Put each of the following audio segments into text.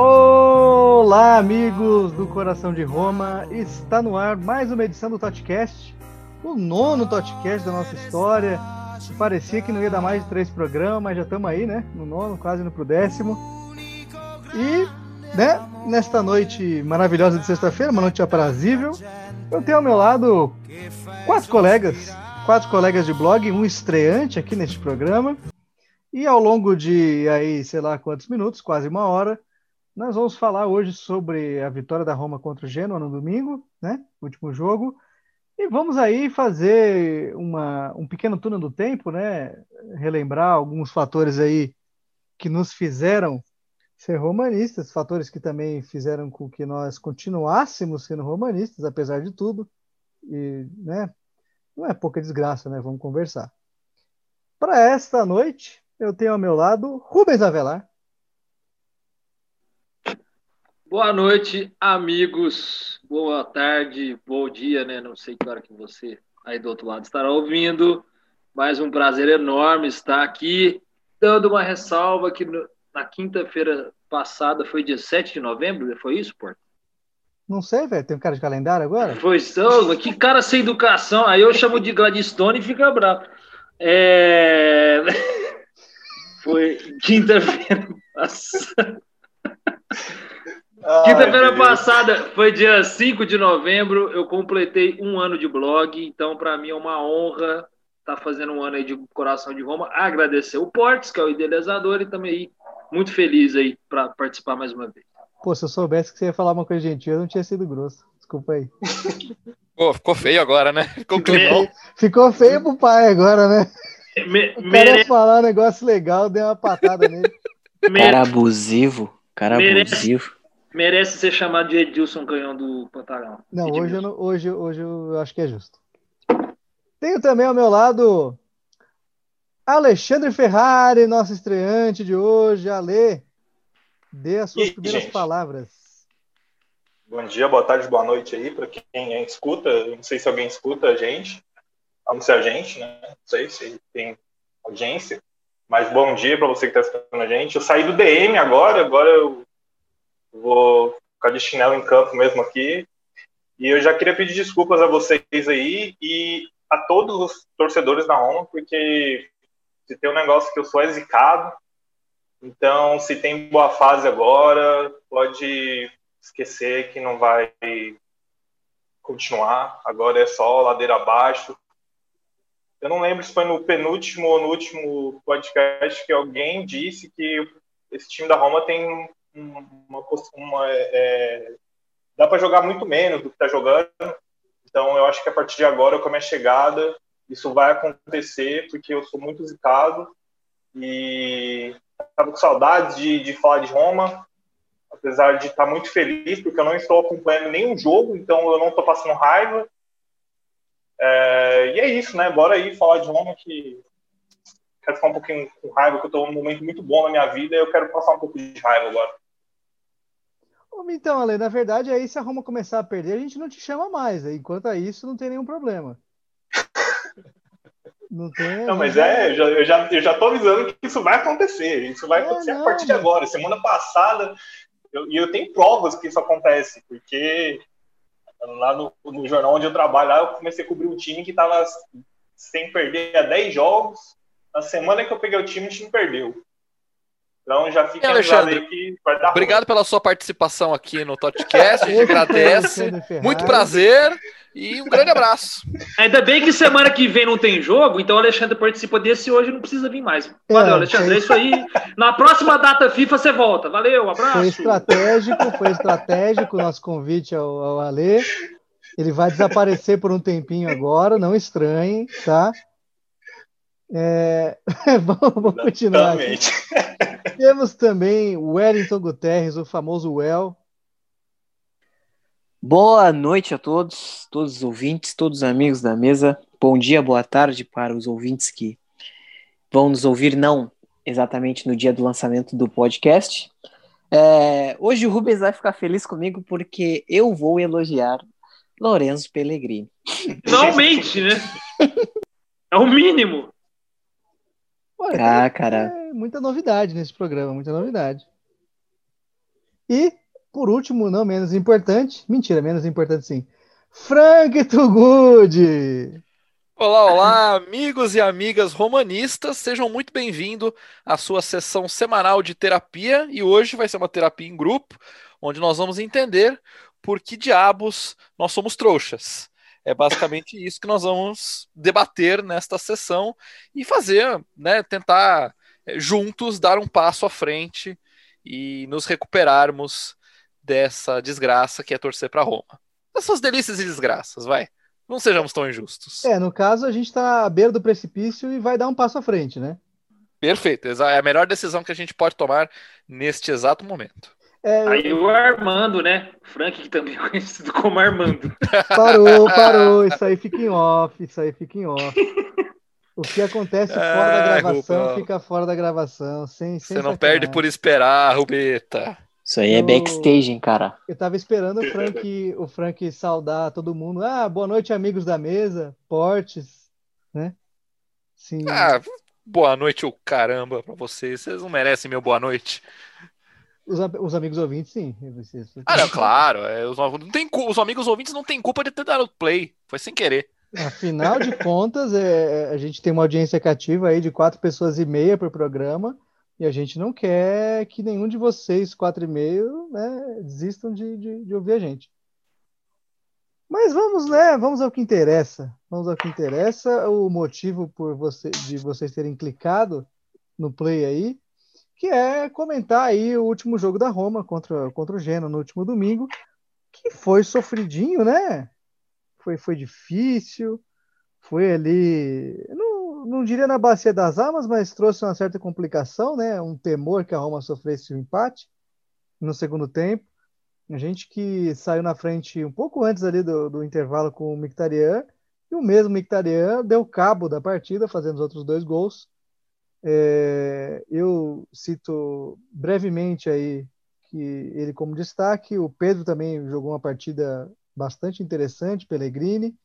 Olá, amigos do Coração de Roma. Está no ar mais uma edição do Totcast, o nono Totcast da nossa história. Parecia que não ia dar mais de três programas, mas já estamos aí, né? No nono, quase indo pro décimo. E, né, nesta noite maravilhosa de sexta-feira, uma noite aprazível, eu tenho ao meu lado quatro colegas, quatro colegas de blog, um estreante aqui neste programa. E ao longo de aí, sei lá quantos minutos, quase uma hora, nós vamos falar hoje sobre a vitória da Roma contra o Genoa no domingo, né? Último jogo. E vamos aí fazer uma, um pequeno túnel do tempo, né? Relembrar alguns fatores aí que nos fizeram ser romanistas, fatores que também fizeram com que nós continuássemos sendo romanistas, apesar de tudo. E, né? Não é pouca desgraça, né? Vamos conversar. Para esta noite, eu tenho ao meu lado Rubens Avelar. Boa noite, amigos. Boa tarde, bom dia, né? Não sei que hora que você aí do outro lado estará ouvindo. Mais um prazer enorme estar aqui, dando uma ressalva que na quinta-feira passada foi dia 7 de novembro, foi isso, Porto? Não sei, velho. Tem um cara de calendário agora? Foi só, que cara sem educação. Aí eu chamo de Gladstone e fica bravo. É... Foi quinta-feira passada. Quinta-feira passada foi dia 5 de novembro, eu completei um ano de blog, então para mim é uma honra estar tá fazendo um ano aí de Coração de Roma. Agradecer o Portes, que é o idealizador, e também aí, muito feliz aí para participar mais uma vez. Pô, se eu soubesse que você ia falar uma coisa gentil, eu não tinha sido grosso. Desculpa aí. Pô, ficou feio agora, né? Ficou, ficou, feio, ficou feio pro pai agora, né? Me, o cara mere... ia falar um negócio legal, deu uma patada nele. Cara abusivo. Cara merece, abusivo. Merece ser chamado de Edilson Canhão do Pantanal. Não, hoje eu, não, hoje, hoje eu acho que é justo. Tenho também ao meu lado Alexandre Ferrari, nosso estreante de hoje. Ale, dê as suas e, primeiras gente, palavras. Bom dia, boa tarde, boa noite aí para quem escuta. Eu não sei se alguém escuta a gente, a não ser a gente, né? Não sei se tem audiência. Mas bom dia para você que está escutando a gente. Eu saí do DM agora, agora eu vou ficar de chinelo em campo mesmo aqui. E eu já queria pedir desculpas a vocês aí e a todos os torcedores da Roma, porque se tem um negócio que eu sou zicado. Então, se tem boa fase agora, pode esquecer que não vai continuar. Agora é só ladeira abaixo. Eu não lembro se foi no penúltimo ou no último podcast que alguém disse que esse time da Roma tem uma, uma é, dá para jogar muito menos do que está jogando. Então eu acho que a partir de agora, com a minha chegada, isso vai acontecer porque eu sou muito zicado e estava com saudades de, de falar de Roma, apesar de estar muito feliz porque eu não estou acompanhando nenhum jogo, então eu não estou passando raiva é, e é isso, né? Bora aí falar de Roma que quero ficar um pouquinho com raiva, que eu estou num momento muito bom na minha vida e eu quero passar um pouco de raiva agora. Então, Ale, na verdade, aí se a Roma começar a perder, a gente não te chama mais. Enquanto a isso, não tem nenhum problema. Não tem. Não, mas é, eu já, eu já, eu já tô avisando que isso vai acontecer. Isso vai é, acontecer não, a partir de agora. Semana passada, e eu, eu tenho provas que isso acontece, porque lá no, no, jornal onde eu trabalho, lá eu comecei a cobrir um time que estava sem perder há 10 jogos. Na semana que eu peguei o time, o time perdeu. Então já fica Alexandre, que vai dar Obrigado ruim. pela sua participação aqui no Totcast, a gente agradece. Muito prazer e um grande abraço. Ainda bem que semana que vem não tem jogo, então o Alexandre participa desse hoje não precisa vir mais. Valeu, é, Alexandre. É isso aí. Na próxima data FIFA você volta. Valeu, um abraço. Foi estratégico, foi estratégico o nosso convite ao, ao Alê. Ele vai desaparecer por um tempinho agora, não estranhem, tá? É... vamos, vamos continuar. Aqui. Temos também o Wellington Guterres, o famoso Well. Boa noite a todos, todos os ouvintes, todos os amigos da mesa. Bom dia, boa tarde para os ouvintes que vão nos ouvir, não exatamente no dia do lançamento do podcast. É, hoje o Rubens vai ficar feliz comigo porque eu vou elogiar Lorenzo Pellegrini. Finalmente, né? É o mínimo. Ué, ah, cara. É muita novidade nesse programa, muita novidade. E, por último, não menos importante, mentira, menos importante sim, Frank Tugud. Olá, olá, amigos e amigas romanistas, sejam muito bem-vindos à sua sessão semanal de terapia e hoje vai ser uma terapia em grupo, onde nós vamos entender por que diabos nós somos trouxas. É basicamente isso que nós vamos debater nesta sessão e fazer, né, tentar eh, juntos dar um passo à frente e nos recuperarmos dessa desgraça que é torcer para Roma. Essas delícias e desgraças, vai. Não sejamos tão injustos. É, no caso, a gente está à beira do precipício e vai dar um passo à frente, né? Perfeito. É a melhor decisão que a gente pode tomar neste exato momento. É, Aí o Armando, né? Frank, que também é conhecido como Armando. Parou, parou. Isso aí fica em off. Isso aí fica em off. O que acontece fora da gravação fica fora da gravação. Sem, sem Você não perde por esperar, Rubeta. Isso aí é backstage, hein, cara. Eu tava esperando o Frank, o Frank saudar todo mundo. Ah, boa noite, amigos da mesa, portes, né? Sim. Ah, boa noite, o caramba, pra vocês. Vocês não merecem meu boa noite. Os, os amigos ouvintes, sim. Ah, não, claro. É, os, não tem, os amigos ouvintes não têm culpa de ter dado play. Foi sem querer. Afinal de contas, é, é, a gente tem uma audiência cativa aí de quatro pessoas e meia por programa. E a gente não quer que nenhum de vocês, quatro e meio, né, desistam de, de, de, ouvir a gente. Mas vamos, né? Vamos ao que interessa. Vamos ao que interessa. O motivo por você, de vocês terem clicado no play aí, que é comentar aí o último jogo da Roma contra, contra o Genoa no último domingo, que foi sofridinho, né? Foi, foi difícil, foi ali. Não, não diria na bacia das almas, mas trouxe uma certa complicação, né? Um temor que a Roma sofresse o um empate no segundo tempo. A gente que saiu na frente um pouco antes ali do, do intervalo com o Mictarian, e o mesmo Mictarian deu cabo da partida, fazendo os outros dois gols. É, eu cito brevemente aí que ele como destaque, o Pedro também jogou uma partida bastante interessante, Pellegrini.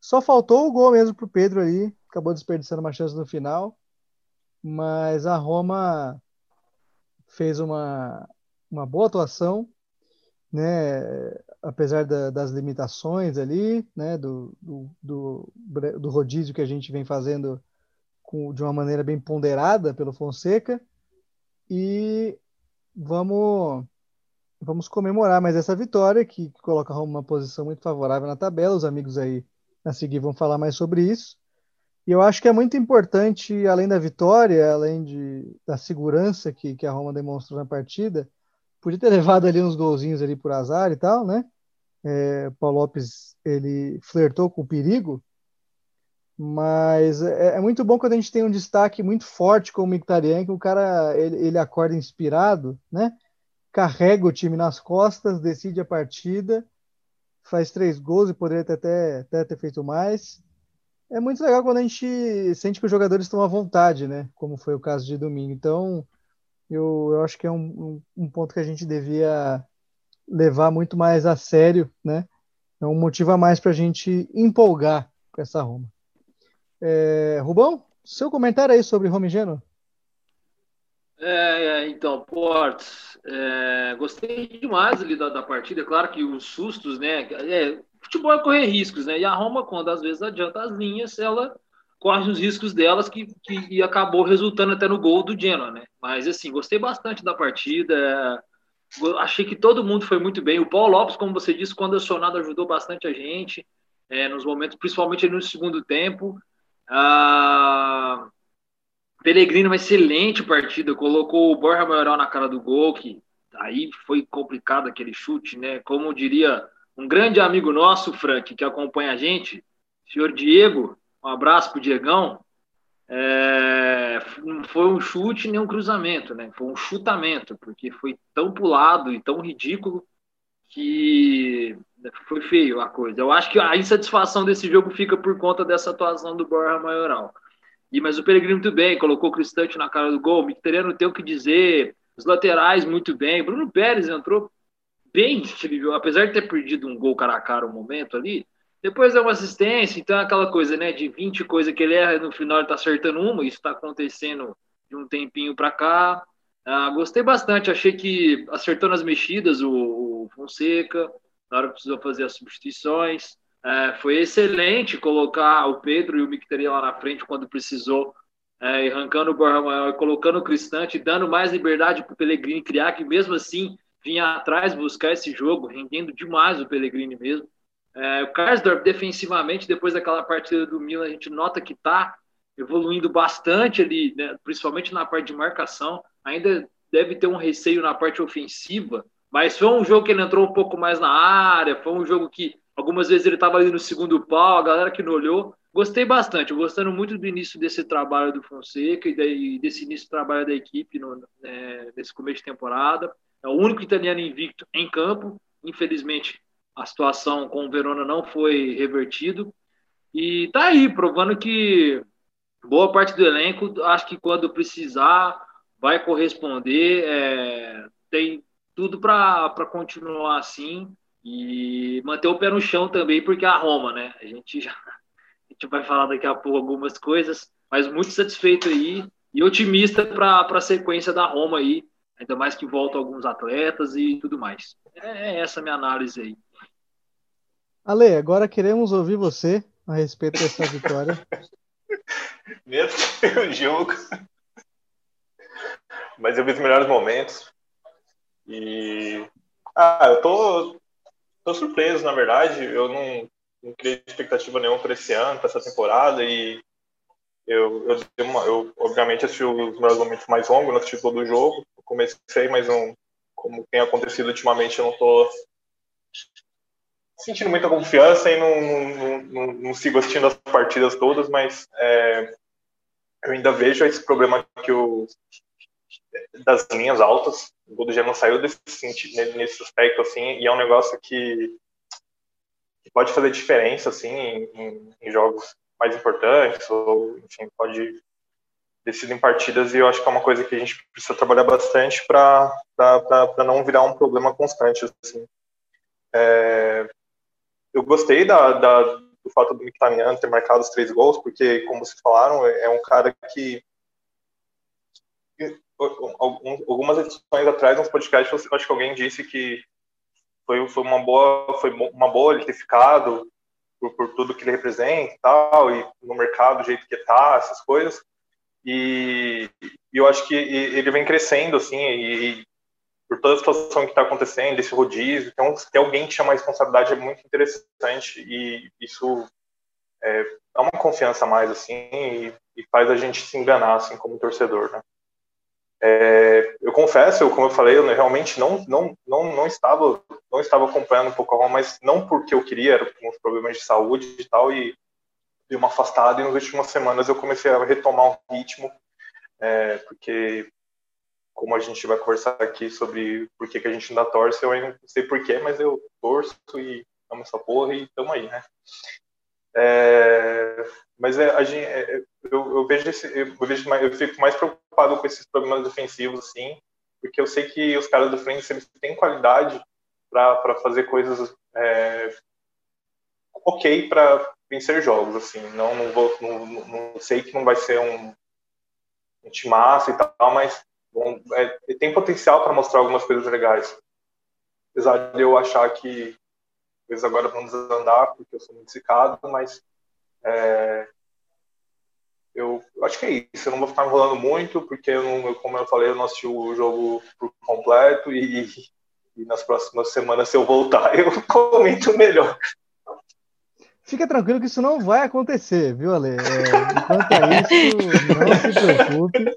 Só faltou o gol mesmo para o Pedro ali, acabou desperdiçando uma chance no final, mas a Roma fez uma, uma boa atuação, né? apesar da, das limitações ali, né? do, do, do, do, rodízio que a gente vem fazendo com, de uma maneira bem ponderada pelo Fonseca, e vamos vamos comemorar mais essa vitória que coloca a Roma numa posição muito favorável na tabela. Os amigos aí a seguir vão falar mais sobre isso. E eu acho que é muito importante, além da vitória, além de, da segurança que, que a Roma demonstrou na partida, podia ter levado ali uns golzinhos ali por azar e tal, né? É, Paulo Lopes, ele flertou com o perigo, mas é, é, muito bom quando a gente tem um destaque muito forte como o Mictarian, que o cara, ele, ele acorda inspirado, né? Carrega o time nas costas, decide a partida, faz três gols e poderia ter até, até ter feito mais é muito legal quando a gente sente que os jogadores estão à vontade, né? Como foi o caso de domingo. Então, eu, eu acho que é um, um, ponto que a gente devia levar muito mais a sério, né? É um motivo a mais para a gente empolgar com essa Roma. É, Rubão, seu comentário aí sobre Roma e Genoa? É, é, então, Portes, é, gostei demais ali da, da partida. Claro que os sustos, né? É, futebol é correr riscos, né? E a Roma, quando às vezes adianta as linhas, ela corre os riscos delas que, que acabou resultando até no gol do Genoa, né? Mas assim, gostei bastante da partida. Achei que todo mundo foi muito bem. O Paulo Lopes, como você disse, quando acionado, ajudou bastante a gente é, nos momentos, principalmente no segundo tempo. Ah, Pellegrino, uma excelente partida, colocou o Borja Maioral na cara do gol, que aí foi complicado aquele chute, né? Como diria um grande amigo nosso, Frank, que acompanha a gente, senhor Diego, um abraço pro Diegão. É, não foi um chute nem um cruzamento, né? Foi um chutamento, porque foi tão pulado e tão ridículo que foi feio a coisa. Eu acho que a insatisfação desse jogo fica por conta dessa atuação do Borja Maioral. E, mas o Peregrino muito bem, colocou o Cristante na cara do gol, o Micteriano tem o que dizer, os laterais muito bem, Bruno Pérez entrou bem apesar de ter perdido um gol cara a cara um momento ali, depois é uma assistência, então é aquela coisa, né, de 20 coisas que ele erra, no final ele tá acertando uma, isso tá acontecendo de um tempinho para cá. Ah, gostei bastante, achei que acertou nas mexidas o, o Fonseca, na hora que precisou fazer as substituições. É, foi excelente colocar o Pedro e o Micteria lá na frente quando precisou, é, arrancando o Borja Maior e colocando o Cristante, dando mais liberdade para o Pellegrini criar, que mesmo assim vinha atrás buscar esse jogo, rendendo demais o Pellegrini mesmo. É, o Karsdorp, defensivamente, depois daquela partida do Milan, a gente nota que está evoluindo bastante ali, né, principalmente na parte de marcação. Ainda deve ter um receio na parte ofensiva, mas foi um jogo que ele entrou um pouco mais na área, foi um jogo que Algumas vezes ele estava ali no segundo pau, a galera que não olhou. Gostei bastante, gostando muito do início desse trabalho do Fonseca e, desse início do trabalho da equipe no, é, nesse começo de temporada. É o único italiano invicto em campo. Infelizmente, a situação com o Verona não foi revertido. E tá aí, provando que boa parte do elenco, acho que quando precisar, vai corresponder. É, tem tudo para continuar assim. E manter o pé no chão também, porque a Roma, né? A gente já a gente vai falar daqui a pouco algumas coisas, mas muito satisfeito aí e otimista para a sequência da Roma aí, ainda mais que voltam alguns atletas e tudo mais. É, é essa minha análise aí. Ale, agora queremos ouvir você a respeito dessa vitória. Meu Deus, jogo. Mas eu vi os melhores momentos. E. Ah, eu tô, Tô surpreso, na verdade. Eu não, não criei expectativa nenhuma para esse ano, para essa temporada. E eu, eu, uma, eu, obviamente, assisti os meus momentos mais longos, não assisti todo o jogo. Eu comecei, mas não, como tem acontecido ultimamente, eu não tô sentindo muita confiança e não, não, não, não sigo assistindo as partidas todas, mas é, eu ainda vejo esse problema que o das linhas altas. O Godo já não saiu desse nesse aspecto assim, e é um negócio que, que pode fazer diferença assim em, em, jogos mais importantes ou enfim pode decidir em partidas e eu acho que é uma coisa que a gente precisa trabalhar bastante para não virar um problema constante assim. É, eu gostei da, da, do fato do Mkhitaryan ter marcado os três gols porque como vocês falaram é um cara que algumas edições atrás, nos podcasts, acho que alguém disse que foi, foi uma boa foi uma boa ele ter ficado por, por tudo que ele representa e tal, e no mercado, do jeito que está, essas coisas. E, e, eu acho que ele vem crescendo, assim, e, e por toda a situação que está acontecendo, esse rodízio, então, ter alguém que chama a responsabilidade é muito interessante, e isso é, dá uma confiança a mais, assim, e, e faz a gente se enganar, assim, como torcedor, né? É, eu confesso, como eu falei, eu realmente não, não, não, não, estava, não estava acompanhando um pouco a Roma, mas não porque eu queria, era com os problemas de saúde e tal, e dei uma afastada, e nas últimas semanas eu comecei a retomar um ritmo, é, porque, como a gente vai conversar aqui sobre por que, que a gente ainda torce, eu ainda não sei porquê, mas eu torço e amo essa porra e estamos aí, né? É, mas é, a gente, é, eu, eu, vejo esse, eu, vejo mais, eu fico mais preocupado com esses problemas defensivos, assim, porque eu sei que os caras do frente eles têm qualidade para fazer coisas é, ok para vencer jogos, assim. Não, não vou, não, não, sei que não vai ser um, um timaço e tal, mas bom, é, tem potencial para mostrar algumas coisas legais. Apesar de eu achar que eles agora vão desandar porque eu sou muito zicado, mas é, eu, eu, acho que é isso. Eu não vou ficar enrolando muito, porque, eu não, como eu falei, eu não assisti o jogo por completo e, e nas próximas semanas, se eu voltar, eu comento melhor. Fica tranquilo que isso não vai acontecer, viu, Ale? É, enquanto a isso, não se preocupe.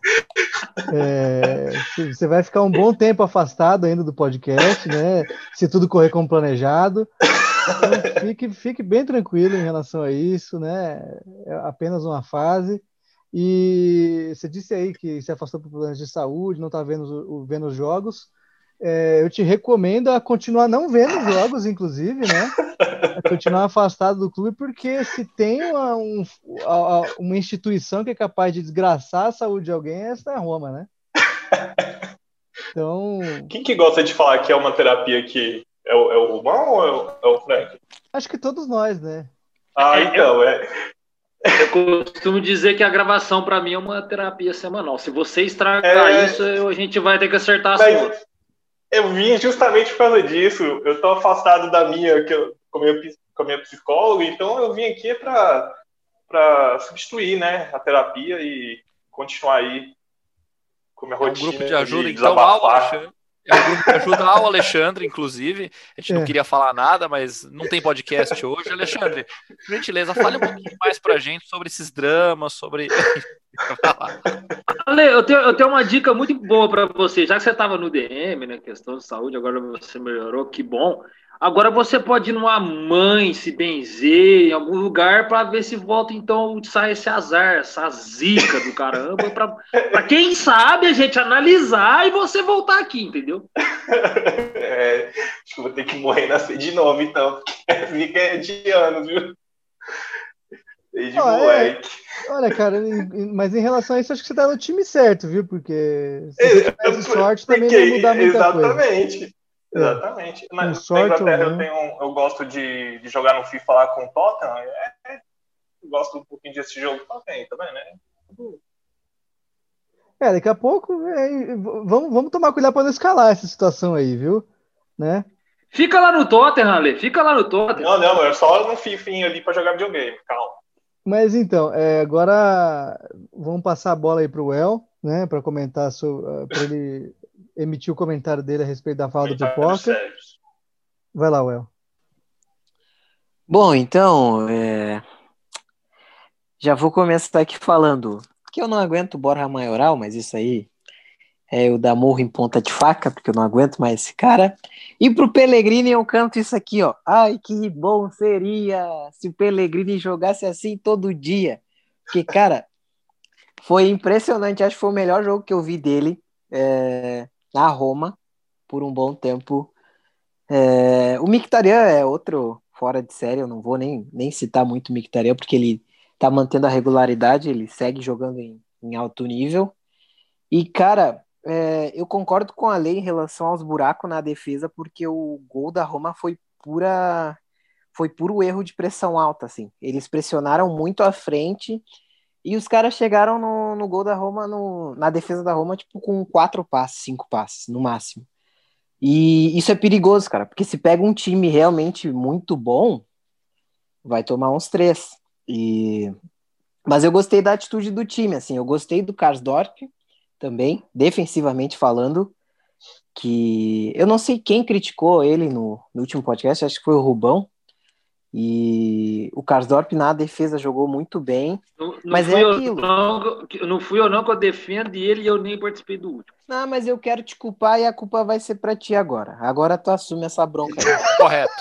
É, você vai ficar um bom tempo afastado ainda do podcast, né? Se tudo correr como planejado. Então, fique, fique bem tranquilo em relação a isso, né? É apenas uma fase. E você disse aí que se afastou por problemas de saúde, não está vendo, vendo os jogos. É, eu te recomendo a continuar não vendo os jogos, inclusive, né? A continuar afastado do clube, porque se tem uma, um, uma instituição que é capaz de desgraçar a saúde de alguém, essa é a Roma, né? Então. Quem que gosta de falar que é uma terapia que é o, é o Romão ou é o, é o Frank? Acho que todos nós, né? Ah, então, é. Eu costumo dizer que a gravação para mim é uma terapia semanal. Se você estragar é... isso, a gente vai ter que acertar as Mas contas. Eu vim justamente por causa disso. Eu estou afastado da minha, que eu, com, a minha, com a minha psicóloga, então eu vim aqui para substituir né, a terapia e continuar aí com a minha é um rotina. grupo de ajuda, de então, Alexandre. É um grupo que ajuda ao Alexandre, inclusive. A gente é. não queria falar nada, mas não tem podcast hoje. Alexandre, por gentileza, fale um pouquinho mais pra gente sobre esses dramas, sobre. Ale, eu tenho, eu tenho uma dica muito boa para você. Já que você estava no DM, né? Questão de saúde, agora você melhorou, que bom. Agora você pode ir numa mãe, se benzer em algum lugar para ver se volta então sai esse azar, essa zica do caramba, para quem sabe a gente analisar e você voltar aqui, entendeu? É, acho que vou ter que morrer e nascer de novo então, porque fica de anos, viu? Desde ah, moleque. É. Olha, cara, mas em relação a isso, acho que você tá no time certo, viu? Porque se você tivesse sorte, também não ia mudar muita exatamente. coisa. Exatamente. Na, na Inglaterra eu, tenho, eu gosto de, de, jogar no FIFA lá com o Tottenham. É, é, eu gosto um pouquinho desse jogo também, tá vendo? Né? É, daqui a pouco é, vamos, vamos tomar cuidado para não escalar essa situação aí, viu? Né? Fica lá no Tottenham, Ale. Fica lá no Tottenham. Não, não, é só no FIFA ali para jogar videogame. Calma. Mas então, é, agora vamos passar a bola aí para o El, né, para comentar para ele emitir o comentário dele a respeito da fala do Pipoca. Vai lá, Well. Bom, então, é... já vou começar aqui falando que eu não aguento Borja Maioral, mas isso aí é o da morro em ponta de faca, porque eu não aguento mais esse cara. E pro Pellegrini eu canto isso aqui, ó. Ai, que bom seria se o Pellegrini jogasse assim todo dia. Porque, cara, foi impressionante. Acho que foi o melhor jogo que eu vi dele. É na Roma por um bom tempo. É, o Mictarian é outro fora de série, eu não vou nem, nem citar muito o Mictarian, porque ele tá mantendo a regularidade, ele segue jogando em, em alto nível. E, cara, é, eu concordo com a lei em relação aos buracos na defesa, porque o gol da Roma foi pura foi puro erro de pressão alta, assim. Eles pressionaram muito à frente e os caras chegaram no, no gol da Roma, no, na defesa da Roma, tipo, com quatro passes, cinco passes, no máximo. E isso é perigoso, cara, porque se pega um time realmente muito bom, vai tomar uns três. E... Mas eu gostei da atitude do time, assim, eu gostei do Karsdorp também, defensivamente falando, que eu não sei quem criticou ele no, no último podcast, acho que foi o Rubão, e o Karsdorp na defesa jogou muito bem. Não, não mas é aquilo. Não, não fui eu não que eu defendo ele e eu nem participei do último. Não, mas eu quero te culpar e a culpa vai ser para ti agora. Agora tu assume essa bronca. Aí. Correto.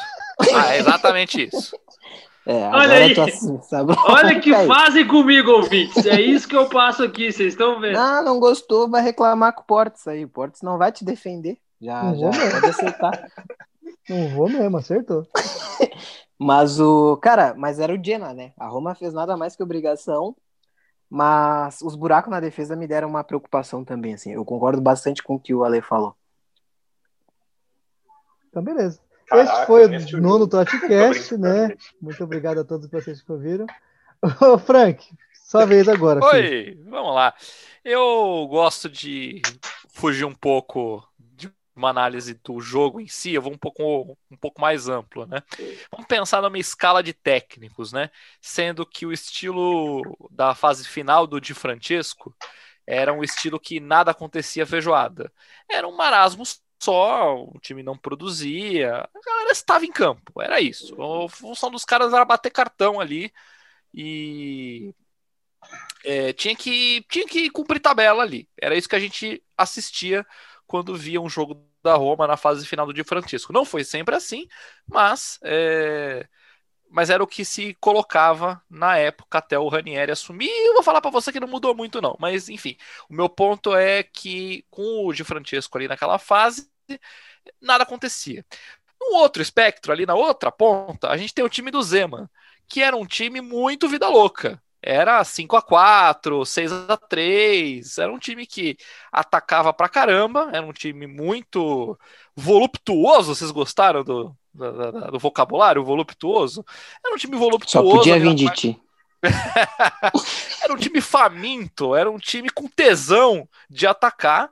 Ah, é exatamente isso. É, Olha aí. Olha que fazem comigo, ouvintes. É isso que eu passo aqui, vocês estão vendo. Não, não gostou, vai reclamar com o Portes aí. O Portes não vai te defender. Já, não já pode aceitar. Não vou mesmo, acertou. Mas o. Cara, mas era o Jena, né? A Roma fez nada mais que obrigação. Mas os buracos na defesa me deram uma preocupação também, assim. Eu concordo bastante com o que o Ale falou. Então, beleza. Caraca, Esse foi o nono Totcast, né? Muito obrigado a todos vocês que ouviram. Ô, Frank, sua vez agora. Oi, filho. vamos lá. Eu gosto de fugir um pouco uma análise do jogo em si, eu vou um pouco, um pouco mais amplo, né? Vamos pensar numa escala de técnicos, né? Sendo que o estilo da fase final do Di Francesco era um estilo que nada acontecia feijoada. Era um marasmo só, o time não produzia, a galera estava em campo, era isso. A função dos caras era bater cartão ali e é, tinha, que, tinha que cumprir tabela ali. Era isso que a gente assistia quando via um jogo da Roma na fase final do Di Francisco. Não foi sempre assim, mas é... mas era o que se colocava na época até o Ranieri assumir. Eu vou falar para você que não mudou muito não, mas enfim, o meu ponto é que com o Di Francesco ali naquela fase nada acontecia. No outro espectro, ali na outra ponta, a gente tem o time do Zeman, que era um time muito vida louca era 5 a 4 6 a 3 Era um time que atacava pra caramba, era um time muito voluptuoso. Vocês gostaram do, do, do vocabulário voluptuoso? Era um time voluptuoso. Só podia vir de ti. era um time faminto, era um time com tesão de atacar,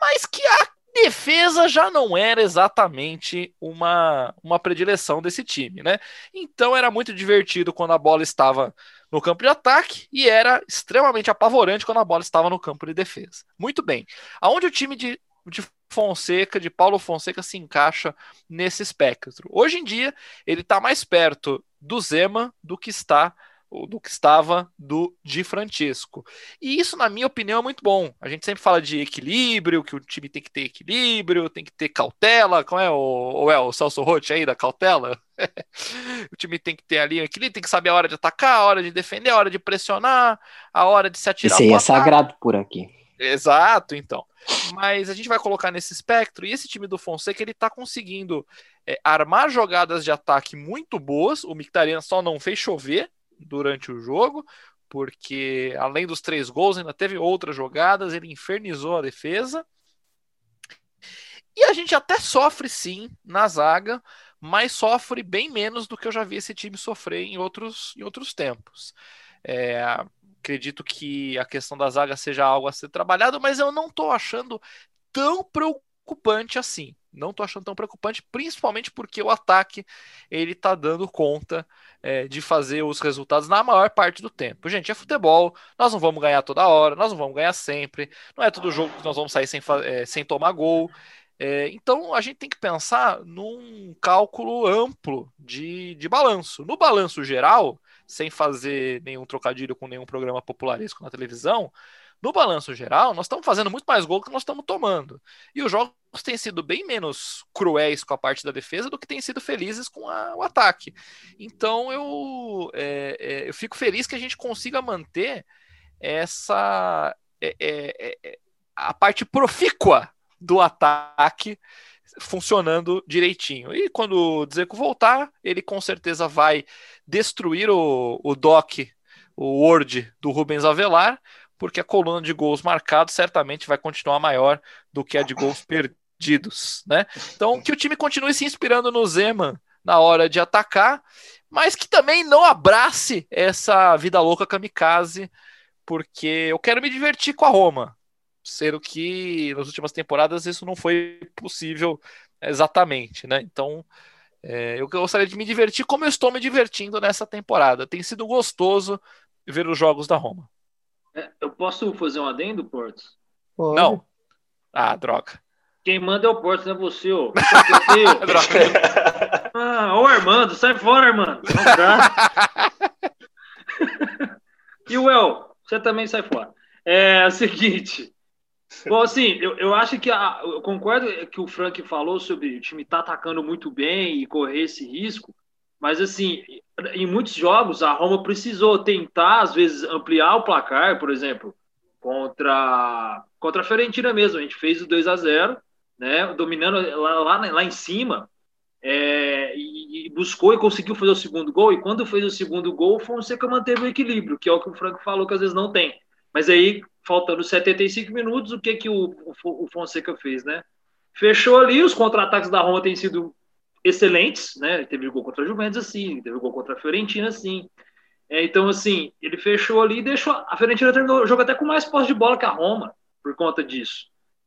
mas que a defesa já não era exatamente uma, uma predileção desse time, né? Então era muito divertido quando a bola estava no campo de ataque e era extremamente apavorante quando a bola estava no campo de defesa. Muito bem. Aonde o time de, de Fonseca, de Paulo Fonseca, se encaixa nesse espectro? Hoje em dia, ele está mais perto do Zema do que está do que estava do Di Francesco. E isso, na minha opinião, é muito bom. A gente sempre fala de equilíbrio, que o time tem que ter equilíbrio, tem que ter cautela. Como é o, ou é o Celso Rotti aí da cautela? o time tem que ter ali um equilíbrio, tem que saber a hora de atacar, a hora de defender, a hora de pressionar, a hora de se atirar. Isso aí é sagrado por aqui. Exato, então. Mas a gente vai colocar nesse espectro, e esse time do Fonseca, ele tá conseguindo é, armar jogadas de ataque muito boas. O Mictarian só não fez chover, durante o jogo, porque além dos três gols, ainda teve outras jogadas, ele infernizou a defesa. E a gente até sofre sim na zaga, mas sofre bem menos do que eu já vi esse time sofrer em outros, em outros tempos. É, acredito que a questão da zaga seja algo a ser trabalhado, mas eu não estou achando tão preocupante assim. Não estou achando tão preocupante, principalmente porque o ataque ele está dando conta é, de fazer os resultados na maior parte do tempo. Gente, é futebol, nós não vamos ganhar toda hora, nós não vamos ganhar sempre, não é todo jogo que nós vamos sair sem, é, sem tomar gol. É, então a gente tem que pensar num cálculo amplo de, de balanço. No balanço geral, sem fazer nenhum trocadilho com nenhum programa popularesco na televisão, no balanço geral, nós estamos fazendo muito mais gol que nós estamos tomando. E os jogos têm sido bem menos cruéis com a parte da defesa do que têm sido felizes com a, o ataque. Então eu, é, é, eu fico feliz que a gente consiga manter essa é, é, é, a parte profícua do ataque funcionando direitinho. E quando o Dzeko voltar, ele com certeza vai destruir o, o dock, o Word do Rubens Avelar, porque a coluna de gols marcados certamente vai continuar maior do que a de gols perdidos, né? Então, que o time continue se inspirando no Zeman na hora de atacar, mas que também não abrace essa vida louca kamikaze, porque eu quero me divertir com a Roma, sendo que nas últimas temporadas isso não foi possível exatamente, né? Então, é, eu gostaria de me divertir como eu estou me divertindo nessa temporada. Tem sido gostoso ver os jogos da Roma. É, eu posso fazer um adendo, Portos? Não. Ah, droga. Quem manda é o Portos, não é você, ô. ah, ô Armando, sai fora, Armando. e o El, você também sai fora. É, é o seguinte. Bom, assim, eu, eu acho que a, eu concordo que o Frank falou sobre o time estar tá atacando muito bem e correr esse risco, mas assim, em muitos jogos, a Roma precisou tentar, às vezes, ampliar o placar, por exemplo, contra, contra a Fiorentina mesmo. A gente fez o 2 a 0 né, dominando lá, lá, lá em cima, é, e, e, buscou e conseguiu fazer o segundo gol. E quando fez o segundo gol, o Fonseca manteve o equilíbrio, que é o que o Franco falou que às vezes não tem. Mas aí, faltando 75 minutos, o que, que o, o, Fonseca fez, né? Fechou ali, os contra-ataques da Roma têm sido excelentes, né? Teve gol contra a Juventus, assim, teve gol contra a Fiorentina, assim. É, então, assim, ele fechou ali e deixou. A Fiorentina terminou o jogo até com mais posse de bola que a Roma, por conta disso.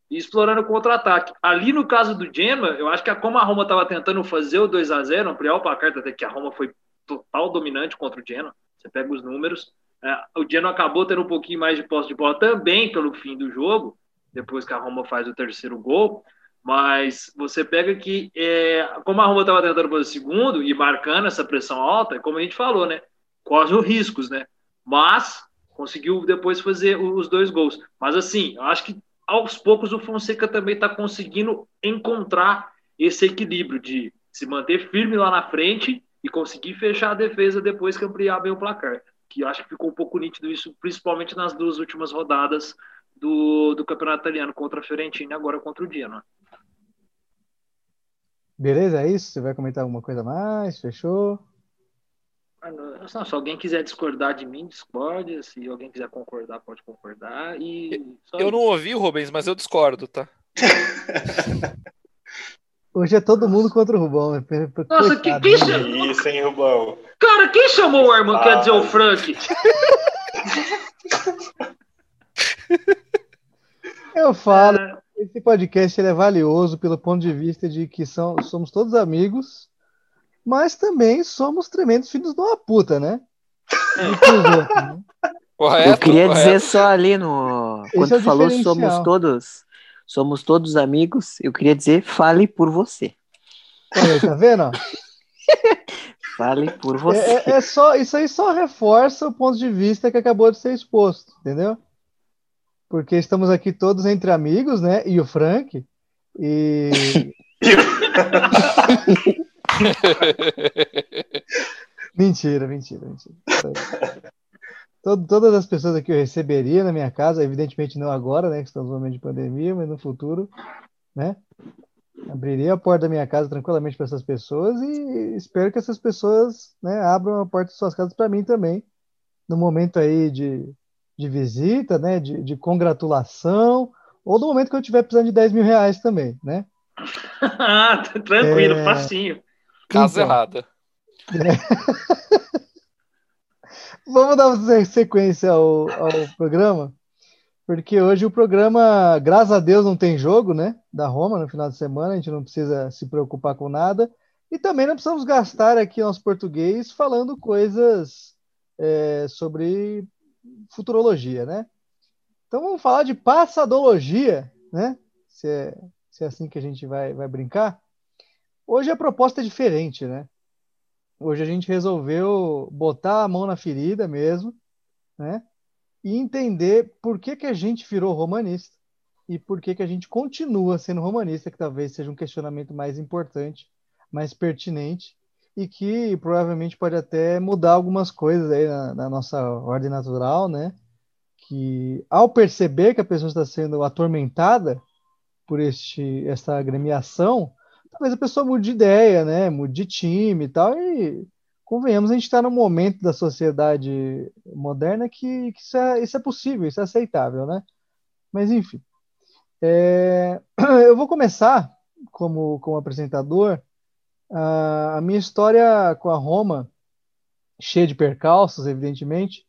E explorando o contra-ataque. Ali no caso do Genoa, eu acho que como a Roma estava tentando fazer o 2 a 0 ampliar o placar, até que a Roma foi total dominante contra o Genoa. Você pega os números. É, o Genoa acabou tendo um pouquinho mais de posse de bola também pelo fim do jogo, depois que a Roma faz o terceiro gol. Mas você pega que, é, como a Roma estava tentando fazer o segundo e marcando essa pressão alta, como a gente falou, né? Corre os riscos, né? Mas conseguiu depois fazer os dois gols. Mas assim, eu acho que aos poucos o Fonseca também está conseguindo encontrar esse equilíbrio de se manter firme lá na frente e conseguir fechar a defesa depois que ampliar bem o placar. Que eu acho que ficou um pouco nítido isso, principalmente nas duas últimas rodadas do, do Campeonato Italiano contra a Fiorentina e agora contra o Genoa. Beleza, é isso? Você vai comentar alguma coisa mais? Fechou? Não, se alguém quiser discordar de mim, discorde. Se alguém quiser concordar, pode concordar. E eu não ouvi, Rubens, mas eu discordo, tá? Hoje é todo mundo contra o Rubão. né? Nossa, que, que né? cha- Isso, hein, Rubão? Cara, quem chamou o Armando? Quer dizer, o Ah. Frank? Eu falo, É, esse podcast ele é valioso pelo ponto de vista de que são, somos todos amigos, mas também somos tremendos filhos de uma puta, né? Outros, né? Correto, Eu queria correto. dizer só ali no. Esse Quando é falou somos todos. Somos todos amigos. Eu queria dizer, fale por você. Olha tá vendo? Fale por É, você. é- é só, isso aí só reforça o ponto de vista que acabou de ser exposto, entendeu? Porque estamos aqui todos entre amigos, né? E o Frank. E Mentira, mentira, mentira. Todo- todas as pessoas aqui eu receberia na minha casa, evidentemente não agora, né? Que estamos no momento de pandemia, mas no futuro, né? Abriria a porta da minha casa tranquilamente para essas pessoas e espero que essas pessoas, né, abram a porta de suas casas para mim também, no momento aí de, de visita, né? De, de congratulação, ou no momento que eu estiver precisando de 10 mil reais também, né? Ah, tranquilo, É. facinho. Casa Então. errada. Vamos dar uma sequência ao, ao programa, porque hoje o programa, graças a Deus, não tem jogo, né? Da Roma no final de semana, a gente não precisa se preocupar com nada. E também não precisamos gastar aqui nosso português falando coisas é, sobre futurologia, né? Então vamos falar de passadologia, né? Se é, se é assim que a gente vai, vai brincar. Hoje a proposta é diferente, né? Hoje a gente resolveu botar a mão na ferida mesmo, né? E entender por que que a gente virou romanista e por que que a gente continua sendo romanista, que talvez seja um questionamento mais importante, mais pertinente e que provavelmente pode até mudar algumas coisas aí na, na nossa ordem natural, né? Que ao perceber que a pessoa está sendo atormentada por este essa agremiação, talvez a pessoa mude de ideia, né? Mude de time e tal. E convenhamos, a gente está num momento da sociedade moderna que, que isso, é, isso é possível, isso é aceitável, né? Mas enfim. É, eu vou começar como, como apresentador a, a minha história com a Roma, cheia de percalços, evidentemente.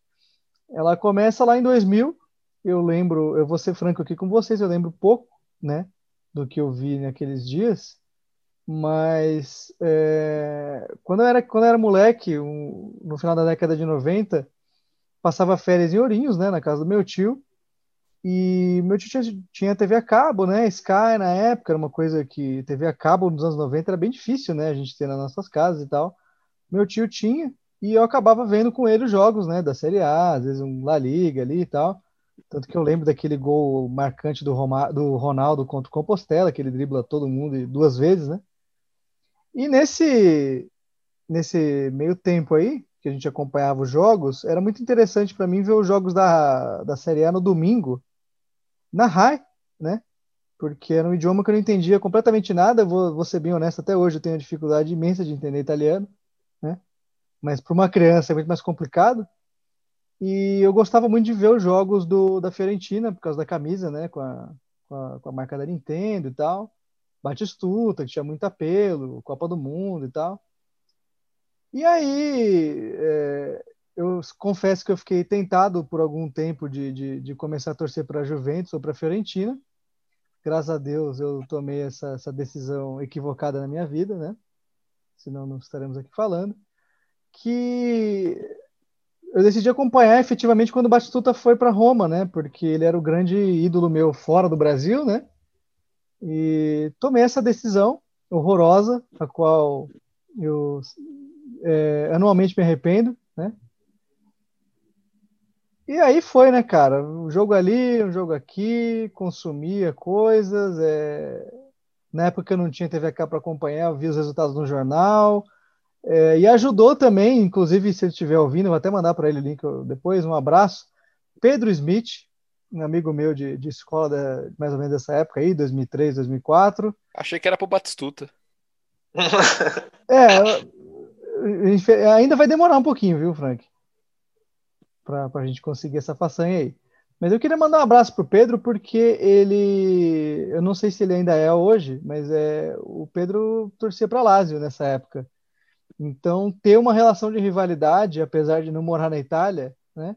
Ela começa lá em 2000. Eu lembro, eu vou ser franco aqui com vocês, eu lembro pouco, né? Do que eu vi naqueles dias. Mas é, quando eu era, quando eu era moleque, um- no final da década de 90, passava férias em Ourinhos, né, na casa do meu tio. E meu tio tinha, tinha TV a cabo, né? Sky na época, era uma coisa que TV a cabo nos anos 90 era bem difícil, né? A gente ter nas nossas casas e tal. Meu tio tinha, e eu acabava vendo com ele os jogos, né? Da Série A, às vezes um La Liga ali e tal. Tanto que eu lembro daquele gol marcante do, Roma, do Ronaldo contra o Compostela, que ele dribla todo mundo duas vezes, né? E nesse, nesse meio tempo aí, que a gente acompanhava os jogos, era muito interessante para mim ver os jogos da, da Série A no domingo, na RAI, né? Porque era um idioma que eu não entendia completamente nada, vou, vou ser bem honesto, até hoje eu tenho uma dificuldade imensa de entender italiano, né? Mas para uma criança é muito mais complicado. E eu gostava muito de ver os jogos do, da Fiorentina, por causa da camisa, né? Com a, com a, com a marca da Nintendo e tal. Batistuta, que tinha muito apelo, Copa do Mundo e tal. E aí, é, eu confesso que eu fiquei tentado por algum tempo de, de, de começar a torcer para a Juventus ou para a Fiorentina. Graças a Deus eu tomei essa, essa decisão equivocada na minha vida, né? Senão não estaremos aqui falando. Que eu decidi acompanhar efetivamente quando o Batistuta foi para Roma, né? Porque ele era o grande ídolo meu fora do Brasil, né? E tomei essa decisão horrorosa, a qual eu é, anualmente me arrependo, né? E aí foi, né, cara? Um jogo ali, um jogo aqui, consumia coisas. é, Na época eu não tinha TV cá para acompanhar, eu vi os resultados no jornal. É, e ajudou também, inclusive, se ele estiver ouvindo, eu vou até mandar para ele o link depois. Um abraço. Pedro Smith, um amigo meu de, de escola, da- mais ou menos dessa época aí, 2003, 2004. Achei que era pro Batistuta. É, ainda vai demorar um pouquinho, viu, Frank? Pra, pra gente conseguir essa façanha aí. Mas eu queria mandar um abraço pro Pedro, porque ele. Eu não sei se ele ainda é hoje, mas é o Pedro torcia para Lazio nessa época. Então, ter uma relação de rivalidade, apesar de não morar na Itália, né?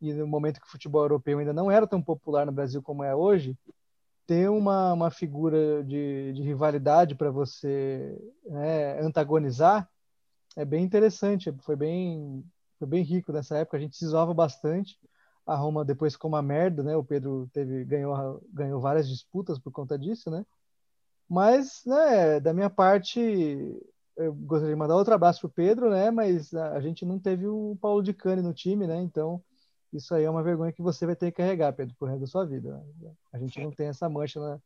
E no momento que o futebol europeu ainda não era tão popular no Brasil como é hoje, ter uma, uma figura de, de rivalidade para você né, antagonizar é bem interessante. Foi bem, foi bem rico nessa época. A gente se zoava bastante. A Roma depois ficou uma merda, né? O Pedro teve ganhou, ganhou várias disputas por conta disso, né? Mas, né, da minha parte, eu gostaria de mandar outro abraço pro Pedro, né? Mas a, gente não teve o Paulo de Cane no time, né? Então, isso aí é uma vergonha que você vai ter que carregar, Pedro, por resto da sua vida. Né? A gente não tem essa mancha na,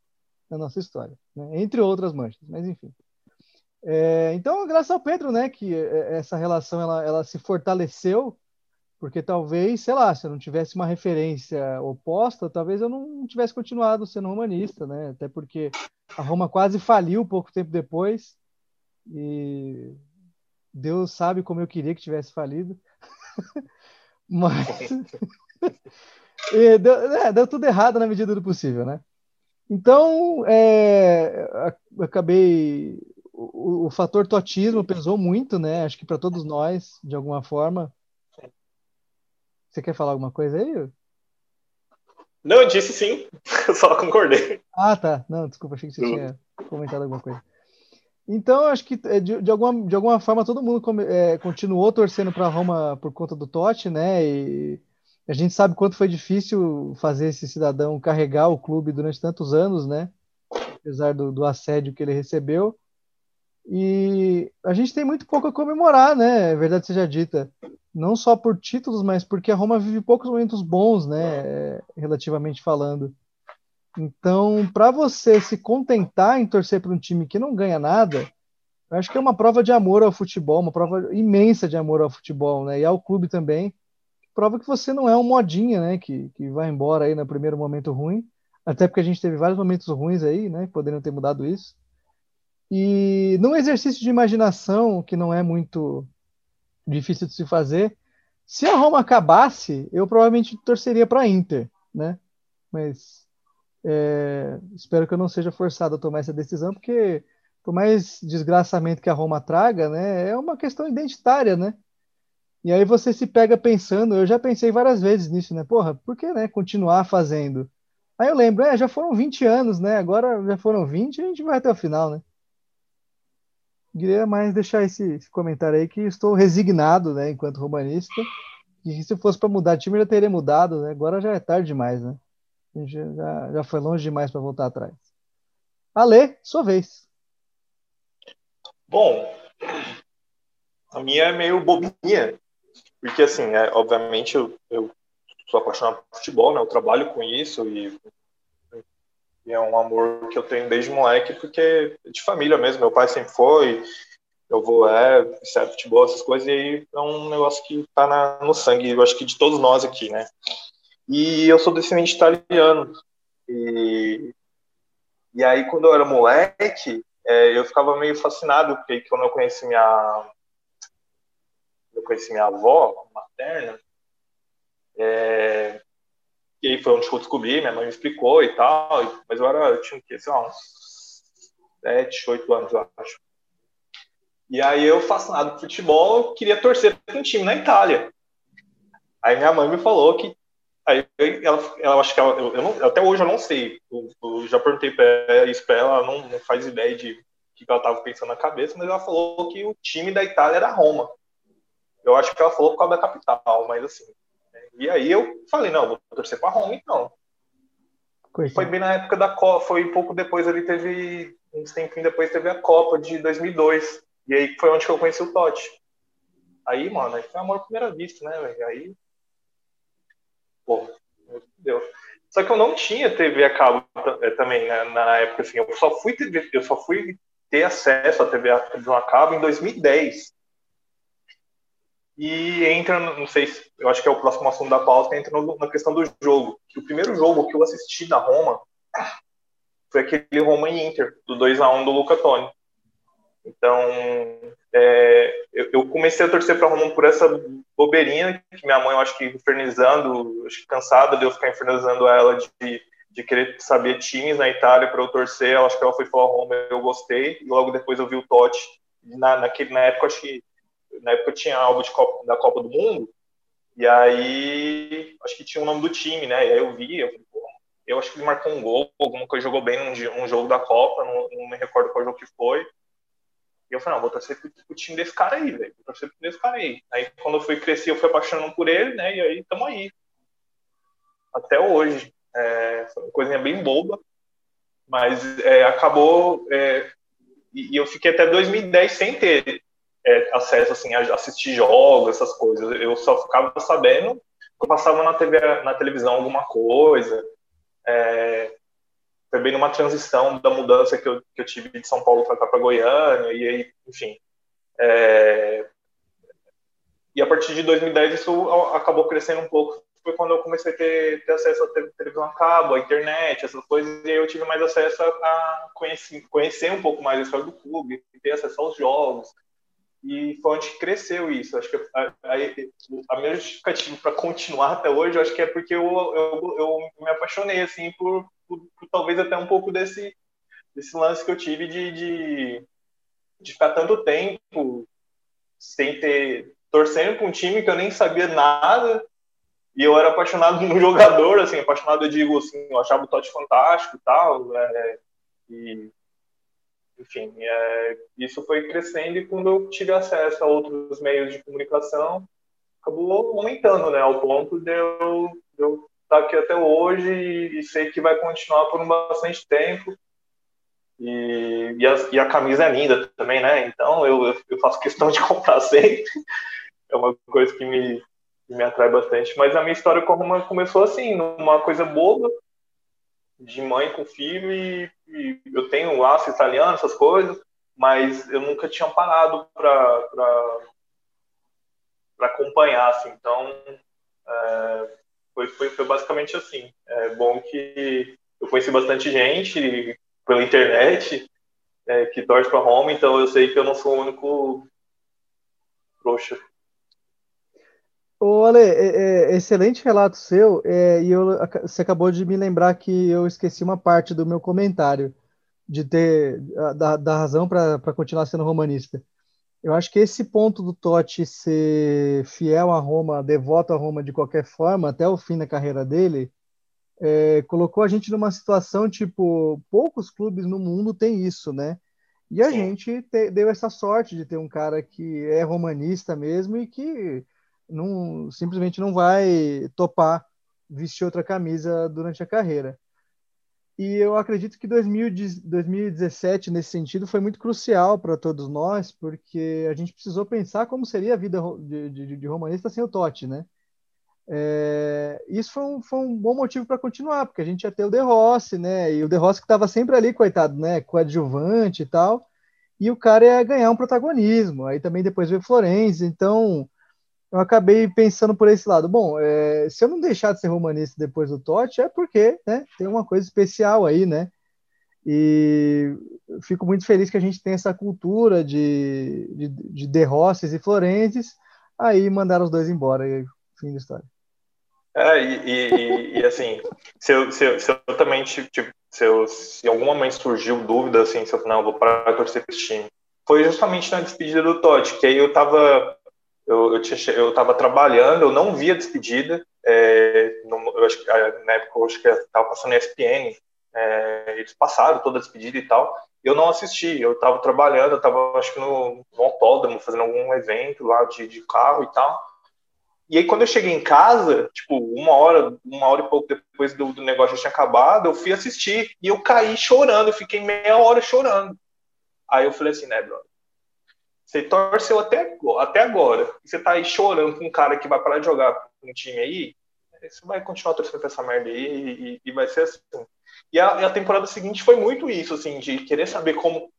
na nossa história, né? entre outras manchas, mas enfim. É, então, graças ao Pedro, né, que é, essa relação ela, ela se fortaleceu, porque talvez, sei lá, se eu não tivesse uma referência oposta, talvez eu não tivesse continuado sendo romanista, né? Até porque a Roma quase faliu pouco tempo depois e Deus sabe como eu queria que tivesse falido. Mas deu, é, deu, tudo errado na medida do possível, né? Então, é, acabei. O, o, fator totismo pesou muito, né? Acho que para todos nós, de alguma forma. Você quer falar alguma coisa aí? Não, eu disse sim, eu só concordei. Ah, tá. Não, desculpa, achei que você tinha comentado alguma coisa. Então, acho que é, de, de, alguma, de alguma forma todo mundo come, é, continuou torcendo para Roma por conta do Totti, né? E a gente sabe quanto foi difícil fazer esse cidadão carregar o clube durante tantos anos, né? Apesar do, do assédio que ele recebeu. E a gente tem muito pouco a comemorar, né? É verdade seja dita. Não só por títulos, mas porque a Roma vive poucos momentos bons, né? Relativamente falando. Então, para você se contentar em torcer para um time que não ganha nada, eu acho que é uma prova de amor ao futebol, uma prova imensa de amor ao futebol, né? E ao clube também. Prova que você não é um modinha, né? Que, que vai embora aí no primeiro momento ruim. Até porque a gente teve vários momentos ruins aí, né? Poderiam ter mudado isso. E num exercício de imaginação que não é muito difícil de se fazer, se a Roma acabasse, eu provavelmente torceria para a Inter, né? Mas é, espero que eu não seja forçado a tomar essa decisão, porque por mais desgraçamento que a Roma traga, né, é uma questão identitária, né? E aí você se pega pensando, eu já pensei várias vezes nisso, né? Porra, por que, né, continuar fazendo? Aí eu lembro, é, já foram 20 anos, né? Agora já foram 20 e a gente vai até o final, né? Queria mais deixar esse, esse comentário aí que estou resignado, né, enquanto romanista, e se fosse para mudar time já teria mudado, né? Agora já é tarde demais, né? Já, já foi longe demais para voltar atrás. Ale, sua vez. Bom, a minha é meio bobinha, porque assim, é, obviamente eu, eu sou apaixonado por futebol, né? Eu trabalho com isso e, e, é um amor que eu tenho desde moleque, porque é de família mesmo. Meu pai sempre foi, eu vou é, certo futebol, essas coisas, e aí é um negócio que tá na, no sangue, eu acho que de todos nós aqui, né? E eu sou descendente italiano. E, e aí, quando eu era moleque, é, eu ficava meio fascinado, porque quando eu conheci minha, eu conheci minha avó materna, é, e aí foi onde eu descobri, minha mãe me explicou e tal, mas eu era, eu tinha sei lá, uns 7, 8 anos, eu acho. E aí eu, fascinado por futebol, queria torcer para um time na Itália. Aí minha mãe me falou que Aí ela, ela acho que ela, eu, eu não, até hoje eu não sei. Eu, eu já perguntei isso para ela, ela não, não, faz ideia de o que ela estava pensando na cabeça, mas ela falou que o time da Itália era Roma. Eu acho que ela falou por causa da capital, mas assim. E aí eu falei, não, vou torcer para Roma então. Coisa. Foi bem na época da Copa, foi um pouco depois ali teve, uns tempinho depois teve a Copa de 2002. E aí foi onde que eu conheci o Totti. Aí, mano, aí foi amor à primeira vista, né, velho? Aí Pô, Deus. Só que eu não tinha TV a cabo eh, também né, na época, assim, eu só fui ter, eu só fui ter acesso à TV a cabo em 2010. E entra, não sei se, eu acho que é o próximo assunto da pauta, entra no, na questão do jogo. Que o primeiro jogo que eu assisti da Roma foi aquele Roma e Inter, do 2 a 1 do Luca Toni. Então, é, eu, eu, comecei a torcer para Roma por essa bobeirinha que minha mãe, eu acho que infernizando, acho que cansada de eu ficar infernizando ela de, de querer saber times na Itália para eu torcer. Eu acho que ela foi falar Roma, eu gostei. E logo depois eu vi o Totti. Na, naquele, na época, acho que na época tinha de Copa, da Copa do Mundo. E aí, acho que tinha o nome do time, né? E aí eu vi, eu eu acho que ele marcou um gol, alguma coisa, jogou bem num, num jogo da Copa, não, não, me recordo qual jogo que foi. E eu falei, não, vou torcer pro, pro time desse cara aí, velho. Vou torcer pro desse cara aí. Aí quando eu fui crescer, eu fui apaixonando por ele, né? E aí estamos aí. Até hoje. É, foi uma coisinha bem boba, mas é, acabou. É, e, e, eu fiquei até 2010 sem ter é, acesso assim, a assistir jogos, essas coisas. Eu só ficava sabendo que eu passava na, TV, na televisão alguma coisa. É, foi bem numa transição da mudança que eu, que eu tive de São Paulo para cá para Goiânia, e aí, enfim. É, e a partir de 2010 isso acabou crescendo um pouco. Foi quando eu comecei a ter, ter acesso à televisão a cabo, à internet, essas coisas, e aí eu tive mais acesso a conhecer, conhecer um pouco mais a história do clube, ter acesso aos jogos, e foi onde cresceu isso. Acho que a, a, a minha justificativa para continuar até hoje, acho que é porque eu, eu, eu me apaixonei assim por, por, por, talvez até um pouco desse desse lance que eu tive de, de, de ficar tanto tempo sem ter torcendo para um time que eu nem sabia nada e eu era apaixonado no jogador, assim, apaixonado, eu digo assim, eu achava o Totti fantástico tal, é, e enfim, é, isso foi crescendo e quando eu tive acesso a outros meios de comunicação, acabou aumentando, né, ao ponto de eu, estar aqui até hoje e, e sei que vai continuar por um bastante tempo. E, e, a, e a camisa é linda também, né? Então eu, eu faço questão de comprar sempre. É uma coisa que me, me atrai bastante. Mas a minha história com a Roma começou assim, numa coisa boba, de mãe com filho e, e eu tenho laço italiano, essas coisas, mas eu nunca tinha parado para acompanhar, assim. Então, é, foi, foi, foi, basicamente assim. É bom que eu conheci bastante gente pela internet é, que torce para Roma, então eu sei que eu não sou o único trouxa. Ô, Ale, é, é, excelente relato seu, é, e eu, você acabou de me lembrar que eu esqueci uma parte do meu comentário, de ter, da, da razão para continuar sendo romanista. Eu acho que esse ponto do Totti ser fiel a Roma, devoto a Roma de qualquer forma, até o fim da carreira dele, é, colocou a gente numa situação, tipo, poucos clubes no mundo têm isso, né? E a Sim. gente te, deu essa sorte de ter um cara que é romanista mesmo e que não, simplesmente não vai topar vestir outra camisa durante a carreira. E eu acredito que 2017, nesse sentido, foi muito crucial para todos nós, porque a gente precisou pensar como seria a vida de, de, de romanista sem o Totti, né? É, isso foi um, foi um, bom motivo para continuar, porque a gente ia ter o De Rossi, né? E o De Rossi que estava sempre ali, coitado, né? Coadjuvante e tal. E o cara ia ganhar um protagonismo. Aí também depois veio Florenzi. Então, eu acabei pensando por esse lado. Bom, é, se eu não deixar de ser romanista depois do Totti, é porque né, tem uma coisa especial aí, né? E fico muito feliz que a gente tem essa cultura de, de, de De Rosses e Florenses, aí mandaram os dois embora, e fim da história. É, e, e, e assim, se eu, se, eu, se eu também, tipo, se, eu, se em algum momento surgiu dúvida, assim, se eu não, vou parar de torcer para esse time, foi justamente na despedida do Totti, que aí eu tava eu, eu, tinha, eu tava trabalhando, eu não via despedida. É, eu acho que, na época eu acho que estava passando ESPN, é, eles passaram toda a despedida e tal. Eu não assisti, eu estava trabalhando, eu estava acho que no, no autódromo, fazendo algum evento lá de, de carro e tal. E aí, quando eu cheguei em casa, tipo, uma hora, uma hora e pouco depois do, do negócio já tinha acabado, eu fui assistir e eu caí chorando, eu fiquei meia hora chorando. Aí eu falei assim, né, brother? Você torceu até, até agora. Você tá aí chorando com um cara que vai parar de jogar um time aí. Você vai continuar torcendo pra essa merda aí e, e vai ser assim. E a, e a, temporada seguinte foi muito isso, assim, de querer saber como.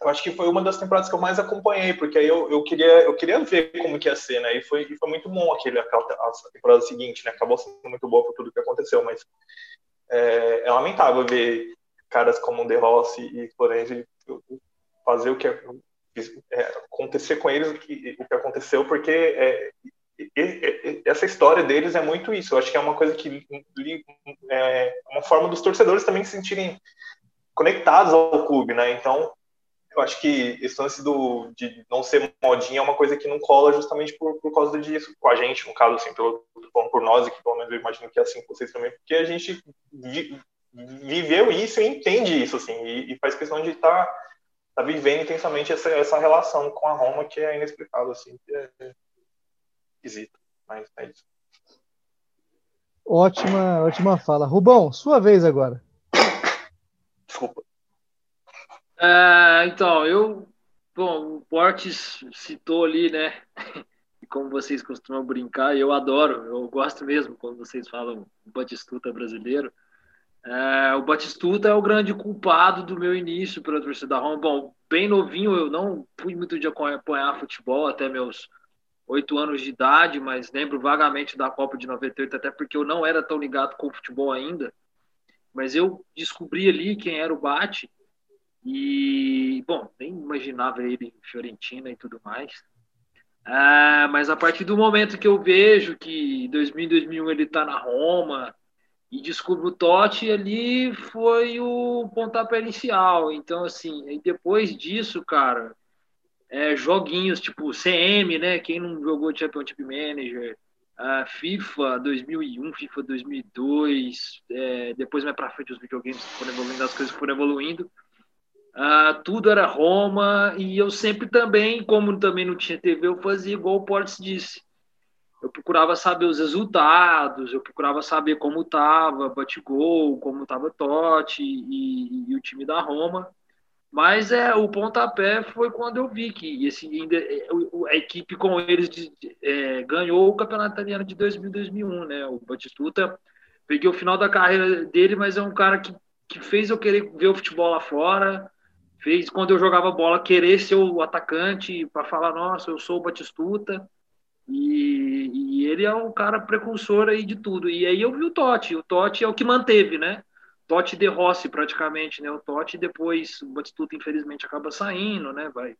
Eu acho que foi uma das temporadas que eu mais acompanhei, porque aí eu, eu, queria, eu queria ver como que ia ser, né? E foi, e foi muito bom aquele, aquela a temporada seguinte, né? Acabou sendo muito boa por tudo que aconteceu, mas é, é lamentável ver caras como o De Rossi e Florenzi fazer o que é, acontecer com eles o que, o que aconteceu, porque é, essa história deles é muito isso. Eu acho que é uma coisa que é uma forma dos torcedores também se sentirem conectados ao clube, né? Então, eu acho que esse lance do, de não ser modinha é uma coisa que não cola justamente por, por causa disso, com a gente, no caso, assim, pelo, por nós, e que pelo menos eu imagino que é assim com vocês também, porque a gente vi, viveu isso e entende isso, assim, e, e faz questão de estar tá, tá vivendo intensamente essa, essa relação com a Roma que é inexplicável, assim, que é, esquisito, mas é isso. Ótima, ótima fala. Rubão, sua vez agora. Desculpa. É, então, eu. Bom, o Portes citou ali, né? E como vocês costumam brincar, eu adoro, eu gosto mesmo quando vocês falam Batistuta brasileiro. É, o Batistuta é o grande culpado do meu início pela torcida da Roma. Bom, bem novinho, eu não fui muito de acompanhar futebol até meus oito anos de idade, mas lembro vagamente da Copa de 98, até porque eu não era tão ligado com o futebol ainda. Mas eu descobri ali quem era o Bate e, bom, nem imaginava ele em Fiorentina e tudo mais. Ah, mas a partir do momento que eu vejo que em 2000, 2001 ele está na Roma e descubro o Totti, ali foi o pontapé inicial. Então, assim, depois disso, cara, é, joguinhos tipo CM, né? Quem não jogou Championship Manager, uh, FIFA 2001, FIFA 2002, é, depois mais para frente os videogames foram evoluindo, as coisas foram evoluindo. Uh, tudo era Roma e eu sempre também, como também não tinha TV, eu fazia igual o Portes disse. Eu procurava saber os resultados, eu procurava saber como estava Batigol, como estava Totti e, e, o time da Roma. Mas é, o pontapé foi quando eu vi que esse, ainda, é, a equipe com eles de, é, ganhou o campeonato italiano de 2000, 2001, né? O Batistuta, peguei o final da carreira dele, mas é um cara que, que fez eu querer ver o futebol lá fora, fez quando eu jogava bola querer ser o atacante para falar, nossa, eu sou o Batistuta. E, e, ele é um cara precursor aí de tudo. E aí eu vi o Totti. O Totti é o que manteve, né? Totti de Rossi praticamente, né? O Totti depois, o Batistuta infelizmente acaba saindo, né? Vai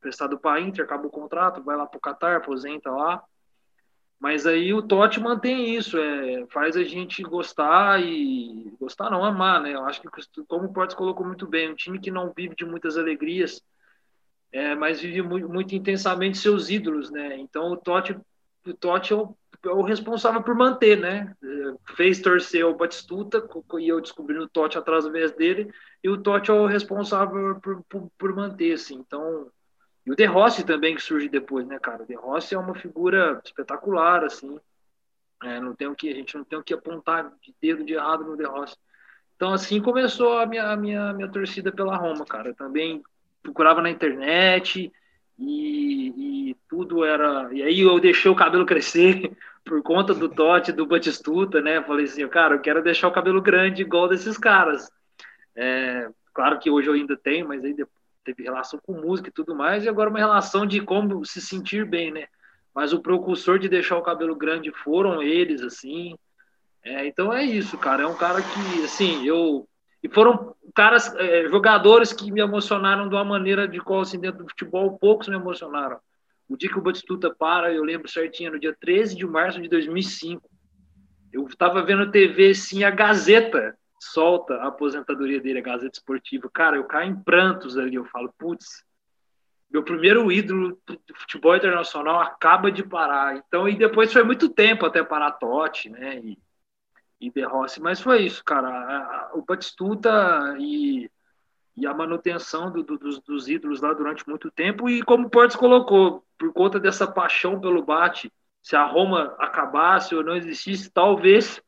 prestado para a Inter, acaba o contrato, vai lá para o Qatar, aposenta lá. Mas aí o Totti mantém isso, é, faz a gente gostar e gostar não, amar, né? Eu acho que como o Portes colocou muito bem, um time que não vive de muitas alegrias, é, mas vive muito, muito intensamente seus ídolos, né? Então o Totti, o Totti é o é o responsável por manter, né? Fez torcer o Batistuta e eu descobri o Totti através dele, e o Totti é o responsável por, por, por, manter, assim. Então, e o De Rossi também que surge depois, né, cara? O De Rossi é uma figura espetacular, assim. É, não tem o que a gente não tem o que apontar de dedo de errado no De Rossi. Então, assim começou a minha, a minha, minha torcida pela Roma, cara. Também procurava na internet, e, e, tudo era. E aí eu deixei o cabelo crescer por conta do Totti, do Batistuta, né? Falei assim, cara, eu quero deixar o cabelo grande igual desses caras. É, claro que hoje eu ainda tenho, mas aí teve relação com música e tudo mais, e agora uma relação de como se sentir bem, né? Mas o precursor de deixar o cabelo grande foram eles, assim. É, então é isso, cara. É um cara que, assim, eu. E foram caras, é, jogadores que me emocionaram de uma maneira de qual, assim, dentro do futebol, poucos me emocionaram. O dia que o Batistuta para, eu lembro certinho, no dia 13 de março de 2005. Eu estava vendo TV, assim, a Gazeta solta a aposentadoria dele, a Gazeta Esportiva. Cara, eu caio em prantos ali. Eu falo, putz, meu primeiro ídolo do futebol internacional acaba de parar. Então, e depois foi muito tempo até parar Totti, né? E, e De Rossi. Mas foi isso, cara. O Batistuta e e a manutenção do, do, dos, dos, ídolos lá durante muito tempo. E como o Portes colocou, por conta dessa paixão pelo bate, se a Roma acabasse ou não existisse, talvez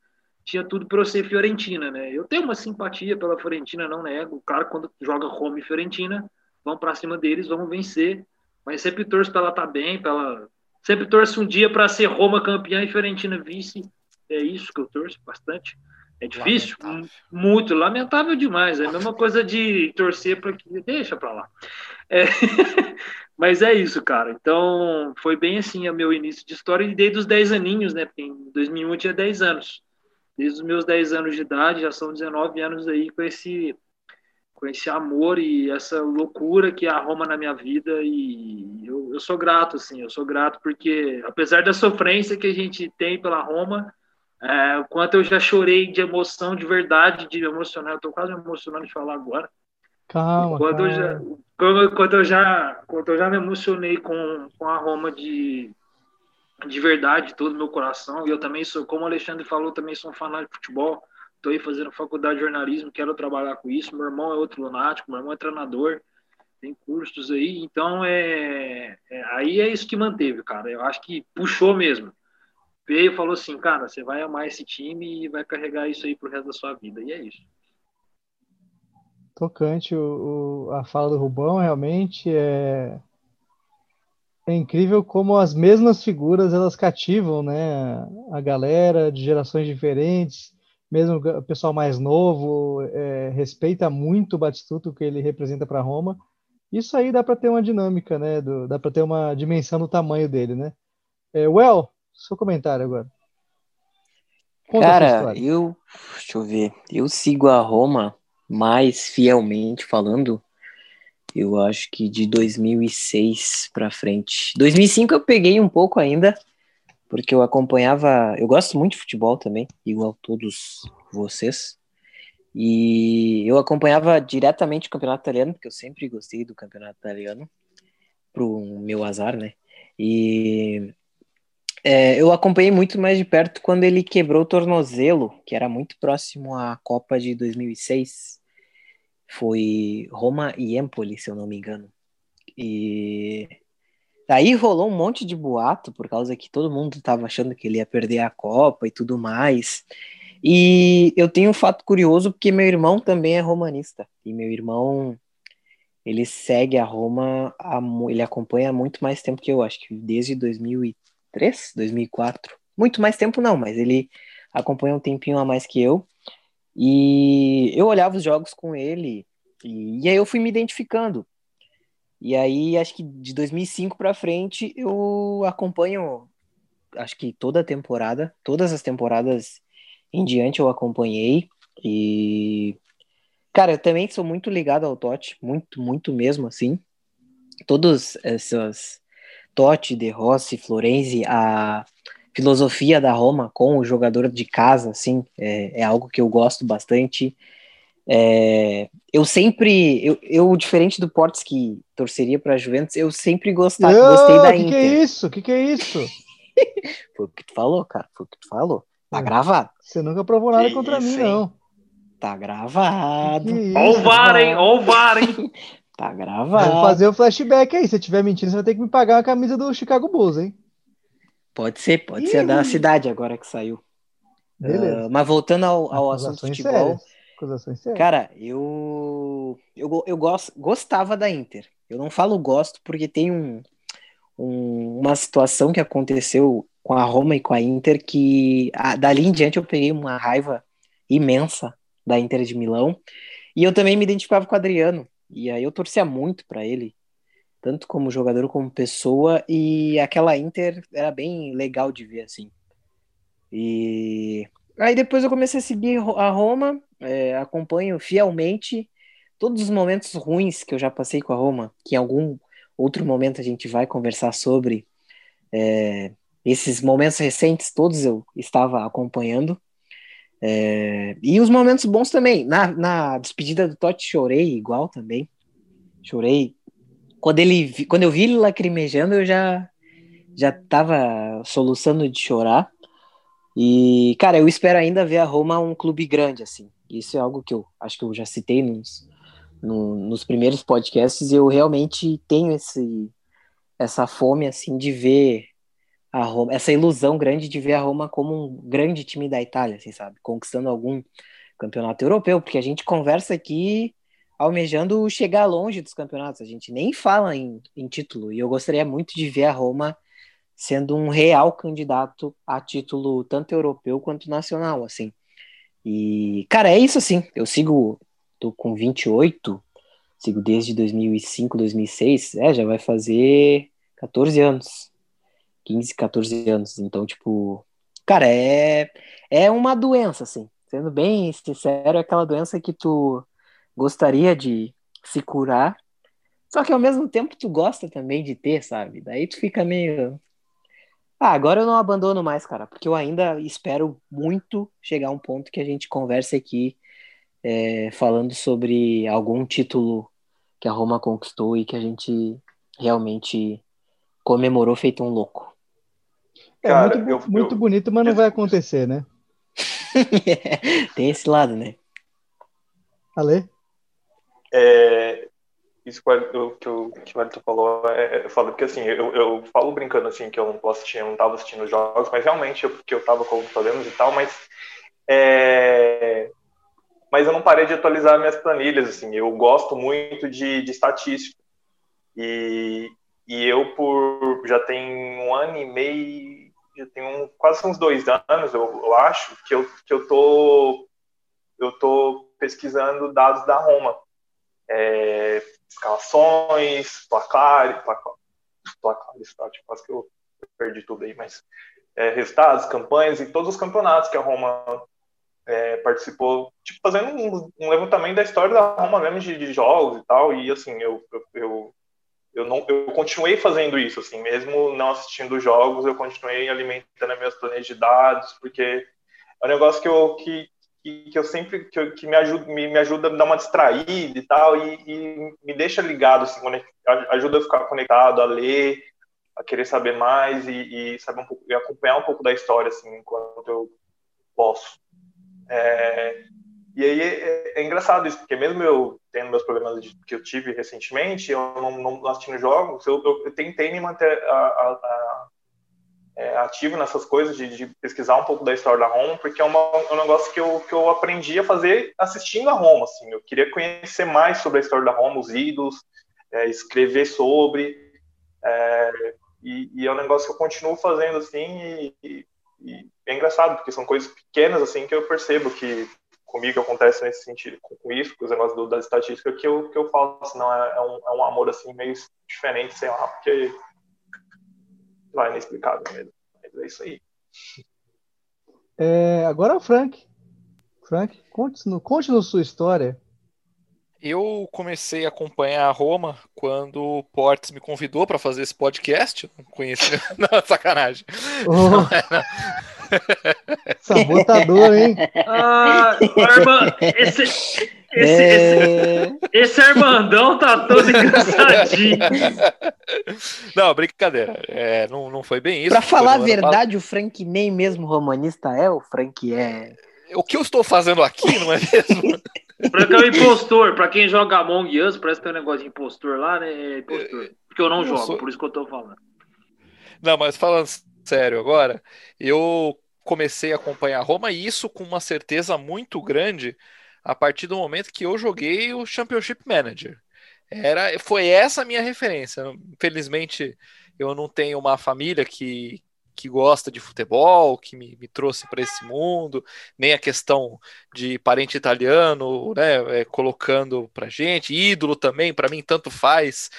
tinha tudo para eu ser Fiorentina, né? Eu tenho uma simpatia pela Fiorentina, não nego. O cara, quando joga Roma e Fiorentina, vão para cima deles, vamos vencer. Mas sempre torço para ela estar tá bem, para ela... sempre torço um dia para ser Roma campeã e Fiorentina vice. É isso que eu torço bastante. É difícil, lamentável. muito lamentável demais. É a mesma coisa de torcer para que deixa para lá. É... Mas é isso, cara. Então, foi bem assim o meu início de história e desde os 10 aninhos, né? Porque em 2001 eu tinha 10 anos. Desde os meus 10 anos de idade, já são 19 anos aí com esse com esse amor e essa loucura que é a Roma na minha vida e eu, eu sou grato, assim, eu sou grato porque apesar da sofrência que a gente tem pela Roma, é, o quanto eu já chorei de emoção, de verdade, de emocionar, eu tô quase me emocionando de falar agora. Calma, quando calma. Eu já, quando, quando, eu já, quando eu já me emocionei com, com a Roma de, de verdade, de todo meu coração, e eu também sou, como o Alexandre falou, também sou um fanático de futebol, estou aí fazendo faculdade de jornalismo, quero trabalhar com isso, meu irmão é outro lunático, meu irmão é treinador, tem cursos aí, então é, é aí é isso que manteve, cara, eu acho que puxou mesmo, veio e falou assim, cara, você vai amar esse time e vai carregar isso aí pro resto da sua vida, e é isso. Tocante o, o, a fala do Rubão, realmente é, é incrível como as mesmas figuras elas cativam, né, a galera de gerações diferentes, mesmo o pessoal mais novo é, respeita muito o Batistuta, o que ele representa para Roma. Isso aí dá para ter uma dinâmica, né, do, dá para ter uma dimensão do tamanho dele, né. É, well, seu comentário agora. Conta Cara, eu, deixa eu ver, eu sigo a Roma mais fielmente falando, eu acho que de 2006 para frente. 2005 eu peguei um pouco ainda, porque eu acompanhava, eu gosto muito de futebol também, igual todos vocês. E eu acompanhava diretamente o campeonato italiano, porque eu sempre gostei do campeonato italiano, pro meu azar, né? E é, eu acompanhei muito mais de perto quando ele quebrou o tornozelo, que era muito próximo à Copa de 2006. Foi Roma e Empoli, se eu não me engano. E daí rolou um monte de boato, por causa que todo mundo estava achando que ele ia perder a Copa e tudo mais. E eu tenho um fato curioso, porque meu irmão também é romanista. E meu irmão, ele segue a Roma, ele acompanha há muito mais tempo que eu, acho que desde 2003 2003, 2004. Muito mais tempo não, mas ele acompanha um tempinho a mais que eu. E eu olhava os jogos com ele e, e aí eu fui me identificando. E aí acho que de 2005 para frente eu acompanho acho que toda a temporada, todas as temporadas em diante eu acompanhei e cara, eu também sou muito ligado ao Totti, muito, muito mesmo assim. Todas essas Totti, De Rossi, Florenzi, a filosofia da Roma com o jogador de casa, assim, é, é algo que eu gosto bastante. É, eu sempre, eu, eu, diferente do Portes que torceria para a Juventus, eu sempre gostava, oh, gostei da que Inter. Que é isso? Que que é isso? Foi o que tu falou, cara. Foi o que tu falou. Tá gravado. Você nunca provou nada que contra isso, mim, hein? não. Tá gravado. Ó o VAR, hein? Ó o VAR, hein? Tá gravado. Vou fazer o flashback aí. Se tiver mentindo, você vai ter que me pagar a camisa do Chicago Bulls, hein? Pode ser, pode Ih. ser da cidade agora que saiu. Beleza. Uh, mas voltando ao, ao assunto futebol. Acusações sérias. Cara, eu, eu, eu gosto, gostava da Inter. Eu não falo gosto porque tem um, um, uma situação que aconteceu com a Roma e com a Inter que a, dali em diante eu peguei uma raiva imensa da Inter de Milão. E eu também me identificava com o Adriano. E aí eu torcia muito para ele, tanto como jogador como pessoa, e aquela Inter era bem legal de ver assim. E aí depois eu comecei a seguir a Roma, é, acompanho fielmente todos os momentos ruins que eu já passei com a Roma, que em algum outro momento a gente vai conversar sobre. É, esses momentos recentes todos eu estava acompanhando. É, e os momentos bons também. Na, na despedida do Totti chorei igual também. Chorei. Quando, ele, quando eu vi ele lacrimejando, eu já, já tava soluçando de chorar. E, cara, eu espero ainda ver a Roma um clube grande, assim. Isso é algo que eu acho que eu já citei nos, no, nos primeiros podcasts. Eu realmente tenho esse, essa fome, assim, de ver a Roma, essa ilusão grande de ver a Roma como um grande time da Itália, assim, sabe? Conquistando algum campeonato europeu, porque a gente conversa aqui almejando chegar longe dos campeonatos, a gente nem fala em, em título, e eu gostaria muito de ver a Roma sendo um real candidato a título tanto europeu quanto nacional, assim. E, cara, é isso assim, eu sigo, tô com 28, sigo desde 2005, 2006, é, já vai fazer 14 anos 15, 14 anos. Então, tipo, cara, é, é uma doença, assim. Sendo bem sincero, é aquela doença que tu gostaria de se curar, só que ao mesmo tempo tu gosta também de ter, sabe? Daí tu fica meio. Ah, agora eu não abandono mais, cara, porque eu ainda espero muito chegar a um ponto que a gente converse aqui é, falando sobre algum título que a Roma conquistou e que a gente realmente comemorou feito um louco. É Cara, muito, eu, muito eu, bonito, mas não vai acontecer, né? Tem esse lado, né? Ale? É, isso que o, que o, que o falou, é, é, eu falo porque assim, eu, eu falo brincando assim que eu não posso assistir, eu não tava assistindo jogos, mas realmente eu, porque eu tava com problemas e tal, mas é, mas eu não parei de atualizar minhas planilhas, assim, eu gosto muito de, de estatística e, e eu por já tem um ano e meio, já tem um, quase uns dois anos, eu, eu acho, que eu, que eu tô eu tô pesquisando dados da Roma, é, escalações, placares, placares, placares tá, tipo, quase que eu perdi tudo aí, mas é, resultados, campanhas e todos os campeonatos que a Roma é, participou, tipo, fazendo um, um, levantamento da história da Roma mesmo de, de jogos e tal, e assim, eu, eu, eu, eu, não, eu continuei fazendo isso, assim, mesmo não assistindo jogos, eu continuei alimentando as minhas planilhas de dados, porque é um negócio que eu, que, que, eu sempre que, eu, que me ajuda me, me, ajuda a dar uma distraída e tal e, e, me deixa ligado assim ajuda a ficar conectado a ler a querer saber mais e, e saber um pouco e acompanhar um pouco da história assim enquanto eu posso. É, e aí é, é, engraçado isso porque mesmo eu tendo meus problemas de, que eu tive recentemente eu não, não assistindo jogos eu, eu, tentei me manter a, a, a é, ativo nessas coisas, de, de, pesquisar um pouco da história da Roma, porque é, uma, é, um negócio que eu, que eu aprendi a fazer assistindo a Roma. Assim. Eu queria conhecer mais sobre a história da Roma, os ídolos, é, escrever sobre. É, e, e, é um negócio que eu continuo fazendo assim. E, e, é engraçado, porque são coisas pequenas assim que eu percebo que comigo acontece nesse sentido, com, com isso, com os negócios do, da estatística, que eu, que eu falo assim, não, é, é, um, é um amor assim meio diferente, sei lá, porque lá inexplicável mesmo. Mas é isso aí. É, agora o Frank. Frank, conte-nos conte sua história. Eu comecei a acompanhar a Roma quando o Portes me convidou para fazer esse podcast. Não conhecia. Não, sacanagem. Oh. Não, não. Sabotador, hein? Ah, irmã, esse, esse, é... esse, esse Armandão tá todo engraçadinho. Não, brincadeira. É, não, não foi bem isso. Pra falar a verdade, o Frank nem mesmo romanista é, o Frank é. O que eu estou fazendo aqui, não é mesmo? Frank é um impostor. Pra quem joga Among Us, parece que tem um negócio de impostor lá, né? É impostor. Porque eu não eu jogo, sou... por isso que eu tô falando. Não, mas falando sério agora, eu comecei a acompanhar Roma e isso com uma certeza muito grande a partir do momento que eu joguei o Championship Manager. Era, foi essa a minha referência. Infelizmente, eu não tenho uma família que, que gosta de futebol, que me, me trouxe para esse mundo, nem a questão de parente italiano, né, é, colocando para gente, ídolo também, para mim tanto faz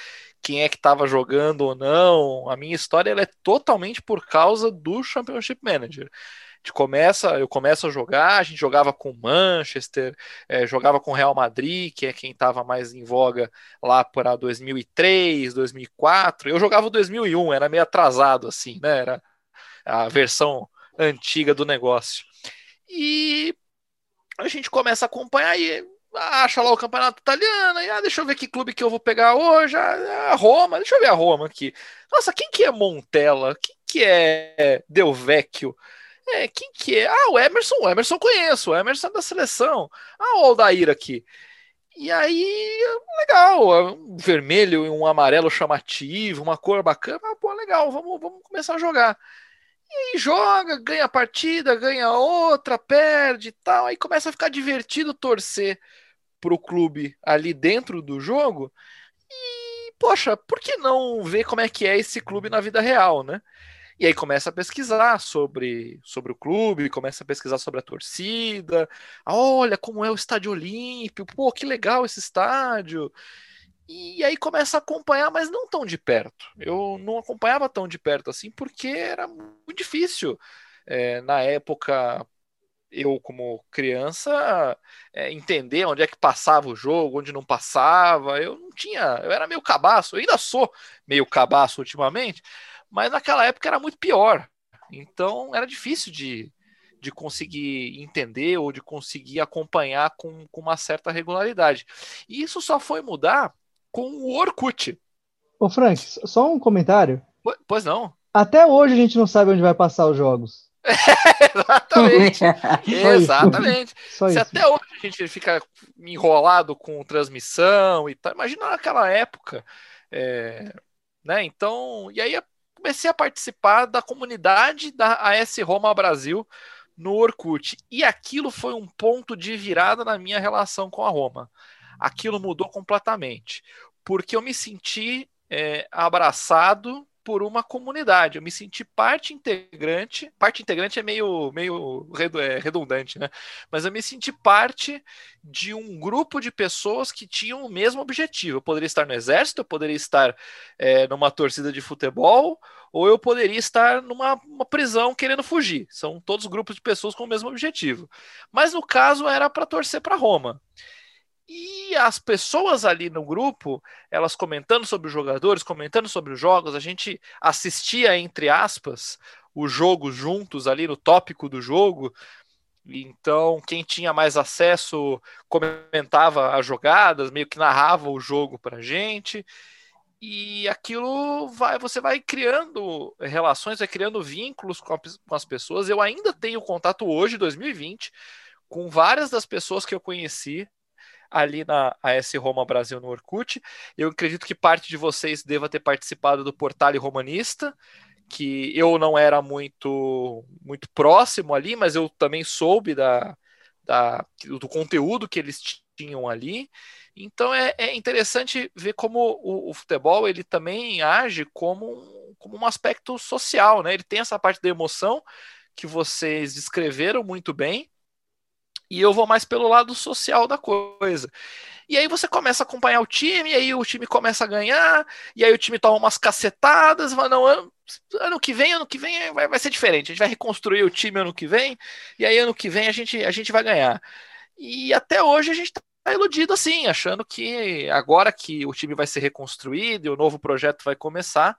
quem é que estava jogando ou não. A minha história ela é totalmente por causa do Championship Manager. A gente começa, eu começo a jogar, a gente jogava com Manchester, é, jogava com Real Madrid, que é quem estava mais em voga lá para 2003, 2004. Eu jogava o 2001, era meio atrasado assim, né? Era a versão antiga do negócio. E a gente começa a acompanhar e acha lá o campeonato italiano, e ah, deixa eu ver que clube que eu vou pegar hoje, ah, a Roma, deixa eu ver a Roma aqui. Nossa, quem que é Montella? Quem que é Del Vecchio? É, quem que é? Ah, o Emerson, o Emerson conheço, o Emerson é da seleção. Ah, o Aldair aqui. E aí, legal, um vermelho e um amarelo chamativo, uma cor bacana, ah, pô, legal, vamos, vamos começar a jogar. E aí joga, ganha a partida, ganha outra, perde e tal, aí começa a ficar divertido torcer para o clube ali dentro do jogo. E, poxa, por que não ver como é que é esse clube na vida real, né? E aí começa a pesquisar sobre, sobre o clube, começa a pesquisar sobre a torcida. Olha como é o estádio olímpico, pô, que legal esse estádio. E aí começa a acompanhar, mas não tão de perto. Eu não acompanhava tão de perto assim, porque era muito difícil. É, na época, eu, como criança, é, entender onde é que passava o jogo, onde não passava. Eu não tinha, eu era meio cabaço, eu ainda sou meio cabaço ultimamente, mas naquela época era muito pior. Então era difícil de, de conseguir entender ou de conseguir acompanhar com, com uma certa regularidade. E isso só foi mudar com o Orkut. Ô, Frank, só um comentário. Pois não. Até hoje a gente não sabe onde vai passar os jogos. Exatamente. exatamente. Só Se até hoje a gente fica enrolado com transmissão e tal, imagina naquela época. É, né? Então, e aí comecei a participar da comunidade da AS Roma Brasil no Orkut. E aquilo foi um ponto de virada na minha relação com a Roma. Aquilo mudou completamente. Porque eu me senti é, abraçado por uma comunidade. Eu me senti parte integrante. Parte integrante é meio, meio é, redundante, né? Mas eu me senti parte de um grupo de pessoas que tinham o mesmo objetivo. Eu poderia estar no exército, eu poderia estar é, numa torcida de futebol, ou eu poderia estar numa prisão querendo fugir. São todos grupos de pessoas com o mesmo objetivo. Mas no caso era para torcer para Roma. E as pessoas ali no grupo, elas comentando sobre os jogadores, comentando sobre os jogos, a gente assistia, entre aspas, o jogo juntos ali no tópico do jogo. Então, quem tinha mais acesso comentava as jogadas, meio que narrava o jogo para gente. E aquilo vai, você vai criando relações, vai criando vínculos com, a, com as pessoas. Eu ainda tenho contato hoje, 2020, com várias das pessoas que eu conheci ali na AS Roma Brasil no Orkut. Eu acredito que parte de vocês deva ter participado do Portale Romanista, que eu não era muito muito próximo ali, mas eu também soube da, da do conteúdo que eles tinham ali. Então é, é interessante ver como o, o, futebol ele também age como, como um aspecto social, né? Ele tem essa parte da emoção que vocês descreveram muito bem, e eu vou mais pelo lado social da coisa. E aí você começa a acompanhar o time, e aí o time começa a ganhar, e aí o time toma umas cacetadas, mas não, ano, ano que vem, ano que vem vai, vai ser diferente. A gente vai reconstruir o time ano que vem, e aí ano que vem a gente, a gente vai ganhar. E até hoje a gente está iludido assim, achando que agora que o time vai ser reconstruído e o novo projeto vai começar,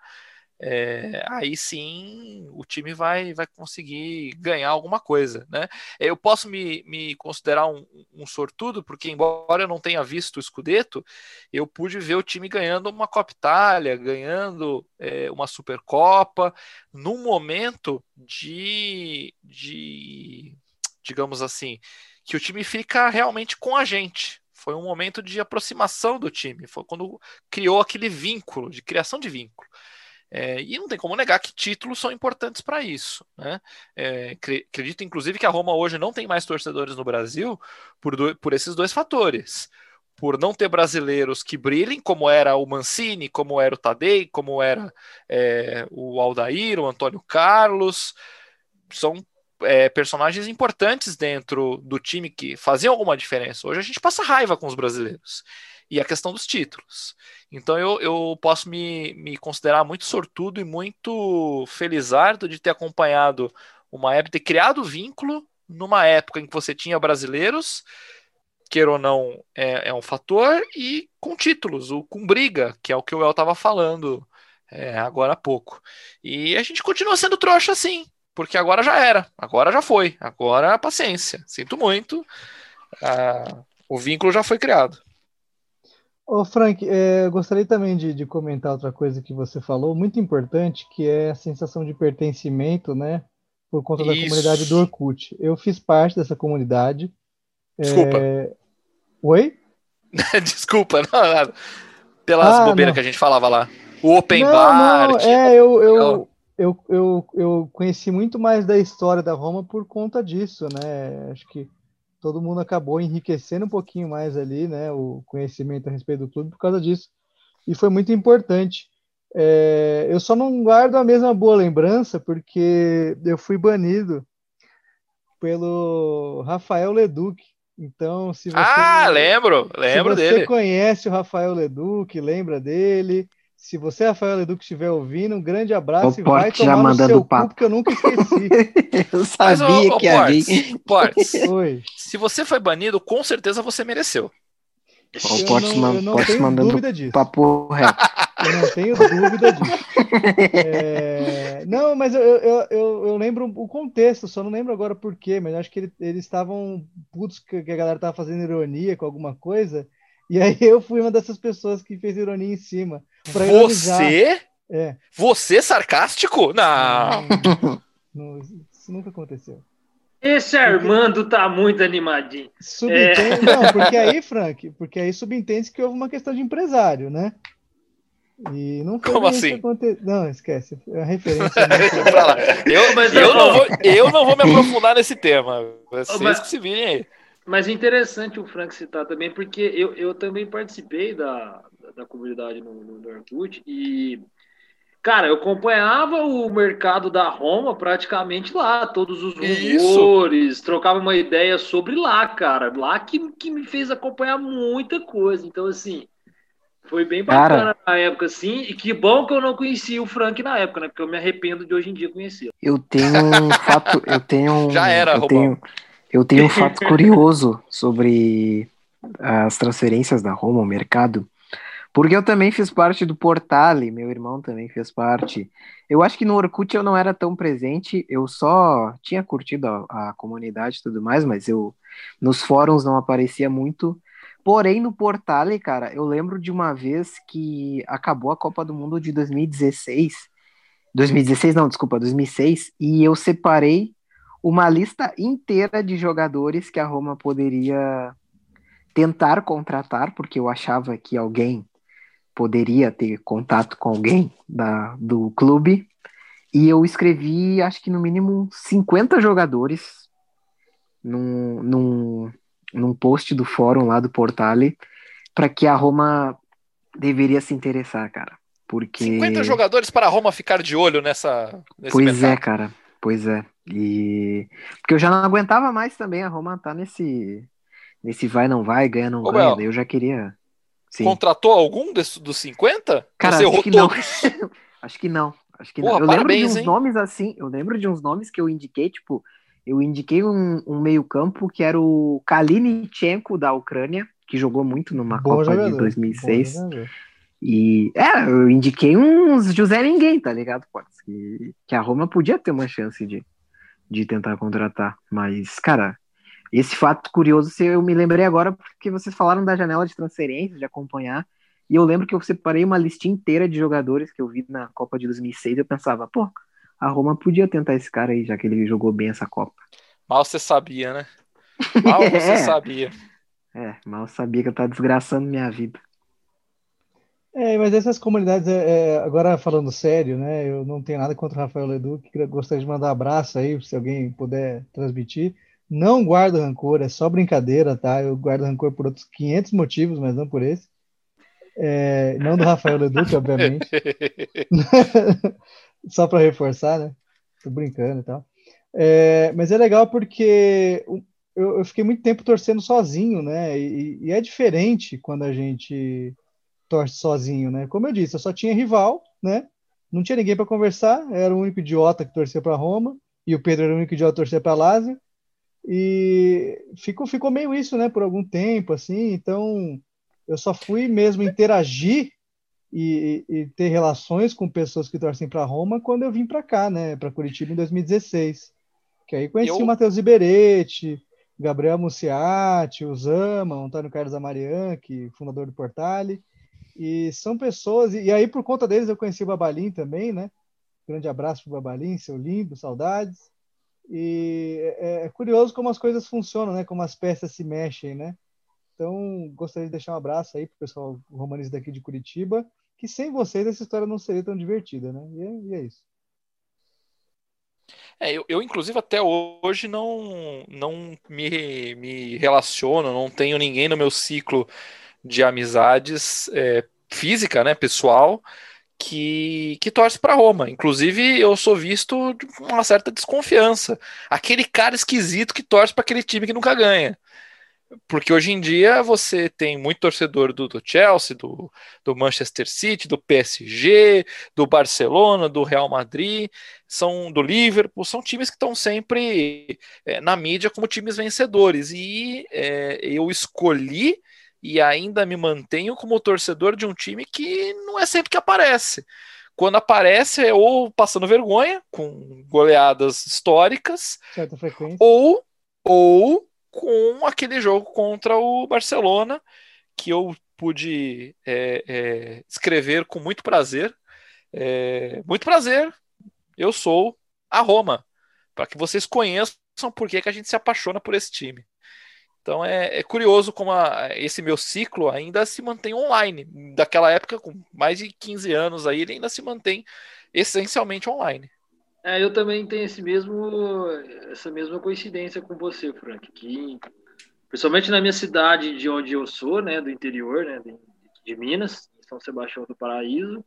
é, aí sim o time vai, vai conseguir ganhar alguma coisa. Né? Eu posso me, me considerar um, um, sortudo, porque embora eu não tenha visto o Scudetto, eu pude ver o time ganhando uma Copa Itália, ganhando é, uma Supercopa, num momento de, de, digamos assim, que o time fica realmente com a gente. Foi um momento de aproximação do time, foi quando criou aquele vínculo, de criação de vínculo. É, e não tem como negar que títulos são importantes para isso. Né? É, acredito, inclusive, que a Roma hoje não tem mais torcedores no Brasil por, do, por esses dois fatores. Por não ter brasileiros que brilhem, como era o Mancini, como era o Tadei, como era é, o Aldair, o Antônio Carlos. São é, personagens importantes dentro do time que faziam alguma diferença. Hoje a gente passa raiva com os brasileiros e a questão dos títulos. Então eu, eu posso me, me considerar muito sortudo e muito felizardo de ter acompanhado uma época, ter criado vínculo numa época em que você tinha brasileiros, queira ou não, é, é um fator, e com títulos, o, com briga, que é o que o El estava falando é, agora há pouco. E a gente continua sendo trouxa assim, porque agora já era, agora já foi, agora paciência. Sinto muito, ah, o vínculo já foi criado. Ô Frank, é, gostaria também de, de, comentar outra coisa que você falou, muito importante, que é a sensação de pertencimento, né? Por conta da comunidade do Orkut. Eu fiz parte dessa comunidade. Desculpa. É... Oi? Desculpa, não, nada. Pelas ah, bobeiras que a gente falava lá. O Open não, Bar. Não, é, eu, eu, eu, eu, eu conheci muito mais da história da Roma por conta disso, né? Acho que todo mundo acabou enriquecendo um pouquinho mais ali, né, o conhecimento a respeito do clube por causa disso. E foi muito importante. É, eu só não guardo a mesma boa lembrança porque eu fui banido pelo Rafael Leduc. Então, se você Ah, lembro, lembro se você dele. conhece o Rafael Leduc, lembra dele, Se você, Rafael Edu, que estiver ouvindo, um grande abraço O e vai Porte já tomar no mandando seu papo. cu, porque eu nunca esqueci. Eu Mas, ô, sabia ô, que ia vir. Portes, se você foi banido, com certeza você mereceu. O Eu Portes não, man- eu não Portes tenho mandando dúvida disso. papo reto. Eu não tenho dúvida disso. É, Não, mas eu, eu, eu, eu lembro o contexto, só não lembro agora por quê, mas acho que ele- eles estavam putos que a galera tava fazendo ironia com alguma coisa, e aí eu fui uma dessas pessoas que fez ironia em cima. Você? É. Você sarcástico? Não. Não, não, isso nunca aconteceu. Esse Armando tá muito animadinho. Subentende, não, porque aí, Frank, porque aí subentende que houve uma questão de empresário, né? E não foi Como assim? aconte- Não, esquece. É uma referência. Mas eu, eu- não vou, eu não vou me aprofundar nesse tema. Vocês Mas- que se virem aí. Mas é interessante o Frank citar também, porque eu, eu também participei da, da comunidade no, no, no Orkut e, cara, eu acompanhava o mercado da Roma praticamente lá, todos os Isso. rumores, trocava uma ideia sobre lá, cara. Lá que, que me fez acompanhar muita coisa. Então, assim, foi bem bacana na época, assim, e que bom que eu não conhecia o Frank na época, né? Porque eu me arrependo de hoje em dia conhecê-lo. Eu tenho um fato, eu tenho um- Já era, eu Romão. tenho, eu tenho um fato curioso sobre as transferências da Roma, o mercado, porque eu também fiz parte do Portale, meu irmão também fez parte. Eu acho que no Orkut eu não era tão presente, eu só tinha curtido a, a comunidade e tudo mais, mas eu nos fóruns não aparecia muito. Porém, no Portale, cara, eu lembro de uma vez que acabou a Copa do Mundo de 2016. 2016, não, desculpa, 2006, e eu separei uma lista inteira de jogadores que a Roma poderia tentar contratar, porque eu achava que alguém poderia ter contato com alguém da, do clube, e eu escrevi, acho que no mínimo 50 jogadores num, num, num post do fórum lá do Portale, para que a Roma deveria se interessar, cara. Porque... 50 jogadores para a Roma ficar de olho nessa. Pois é, mercado. cara. Pois é. E porque eu já não aguentava mais também a Roma tá nesse nesse vai não vai, ganha não Ô, ganha. Bel. eu já queria. Sim. Contratou algum desse- dos 50? Cara, Você acho que. Acho que não. Acho que Porra, não. Eu lembro de parabéns, uns hein? nomes assim, eu lembro de uns nomes que eu indiquei, tipo, eu indiquei um, um meio-campo que era o Kalinichenko da Ucrânia, que jogou muito numa Bom Copa jogador, de 2006. bom jogador. E é, eu indiquei uns José Ninguém, tá ligado? Pode, que, que a Roma podia ter uma chance de, de tentar contratar. Mas, cara, esse fato curioso se eu me lembrei agora porque vocês falaram da janela de transferência, de acompanhar. E eu lembro que eu separei uma listinha inteira de jogadores que eu vi na Copa de 2006. Eu pensava, pô, a Roma podia tentar esse cara aí, já que ele jogou bem essa Copa. Mal você sabia, né? Mal você É. sabia. É, eu sabia que eu tava desgraçando minha vida. É, mas essas comunidades, é, é, agora falando sério, né? Eu não tenho nada contra o Rafael que gostaria de mandar um abraço aí, se alguém puder transmitir. Não guardo rancor, é só brincadeira, tá? Eu guardo rancor por outros 500 motivos, mas não por esse. É, não do Rafael Ledu, que, obviamente. Só para reforçar, né? Tô brincando e tal. É, mas é legal porque eu, eu fiquei muito tempo torcendo sozinho, né? E, e é diferente quando a gente torce sozinho, né? Como eu disse, eu só tinha rival, né? Não tinha ninguém para conversar, era o único idiota que torcia para Roma e o Pedro era o único idiota que torcia para Lazio. E ficou, ficou meio isso, né? Por algum tempo, assim. Então, eu só fui mesmo interagir e, e- e ter relações com pessoas que torcem para Roma quando eu vim para cá, né? Para Curitiba em 2016. Que aí conheci Eu- o Matheus Iberete, Gabriel Muciati, o Zama, o Antônio Carlos Amarian, que fundador do Portale. E são pessoas, e, aí por conta deles eu conheci o Babalim também, né? Grande abraço pro Babalim, seu lindo, saudades. E é, é curioso como as coisas funcionam, né? Como as peças se mexem, né? Então, gostaria de deixar um abraço aí pro pessoal romanista daqui de Curitiba, que sem vocês essa história não seria tão divertida, né? E é, e é isso. É, eu, eu, inclusive, até hoje não, não me, me relaciono, não tenho ninguém no meu ciclo de amizades é, física, né, pessoal, que, que torce para Roma. Inclusive, eu sou visto com uma certa desconfiança. Aquele cara esquisito que torce para aquele time que nunca ganha. porque hoje em dia você tem muito torcedor do, do Chelsea, do, do, Manchester City, do PSG, do Barcelona, do Real Madrid, são do Liverpool, são times que estão sempre é, na mídia como times vencedores. E é, eu escolhi e ainda me mantenho como torcedor de um time que não é sempre que aparece. Quando aparece é ou passando vergonha, com goleadas históricas, ou, ou com aquele jogo contra o Barcelona, que eu pude é, é, escrever com muito prazer. É, muito prazer, eu sou a Roma, para que vocês conheçam por que, que a gente se apaixona por esse time. Então é, é curioso como a, esse meu ciclo ainda se mantém online. Daquela época, com mais de 15 anos aí, ele ainda se mantém essencialmente online. É, eu também tenho esse mesmo, essa mesma coincidência com você, Frank, que principalmente na minha cidade de onde eu sou, né, do interior, né, de, de Minas, São Sebastião do Paraíso.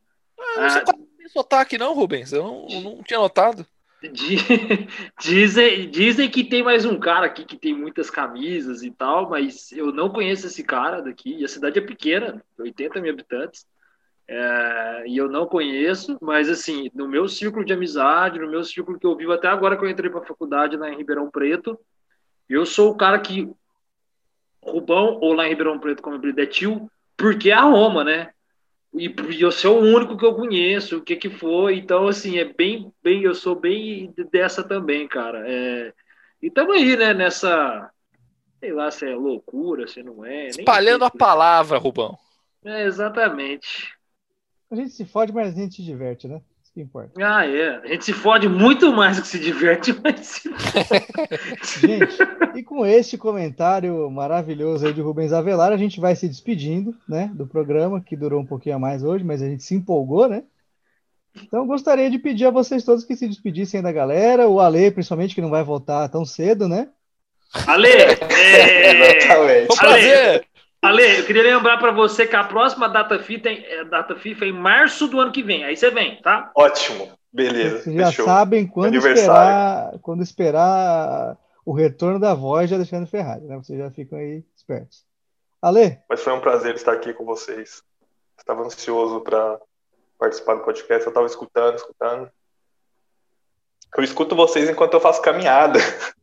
Ah, você ah, tá com sotaque não, Rubens? Eu não, eu não tinha notado. Dizem, dizem que tem mais um cara aqui que tem muitas camisas e tal, mas eu não conheço esse cara daqui. E a cidade é pequena, 80 mil habitantes. É, e eu não conheço, mas assim, no meu círculo de amizade, no meu círculo que eu vivo até agora que eu entrei para a faculdade lá em Ribeirão Preto, eu sou o cara que Rubão, ou lá em Ribeirão Preto, como eu é tio, porque é a Roma, né? E, e eu sou o único que eu conheço, o que que foi, então assim, é bem, bem, eu sou bem dessa também, cara, é, e estamos aí, né, nessa, sei lá se é loucura, se não é. Espalhando a palavra, Rubão. É, exatamente. A gente se fode, mas a gente se diverte, né? Isso que importa. Ah, é. A gente se fode muito mais do que se diverte, mas se Gente, e com este comentário maravilhoso aí de Rubens Avelar, a gente vai se despedindo, né, do programa, que durou um pouquinho a mais hoje, mas a gente se empolgou, né? Então, gostaria de pedir a vocês todos que se despedissem da galera, o Ale, principalmente, que não vai voltar tão cedo, né? Ale! É... Exatamente. prazer! Ale, eu queria lembrar para você que a próxima data FIFA, é, data FIFA é em março do ano que vem. Aí você vem, tá? Ótimo. Beleza. Vocês já fechou. sabem quando esperar, quando esperar o retorno da voz de Alexandre Ferrari, né? Vocês já ficam aí espertos. Ale? Mas foi um prazer estar aqui com vocês. Estava ansioso para participar do podcast. Eu estava escutando, escutando. Eu escuto vocês enquanto eu faço caminhada.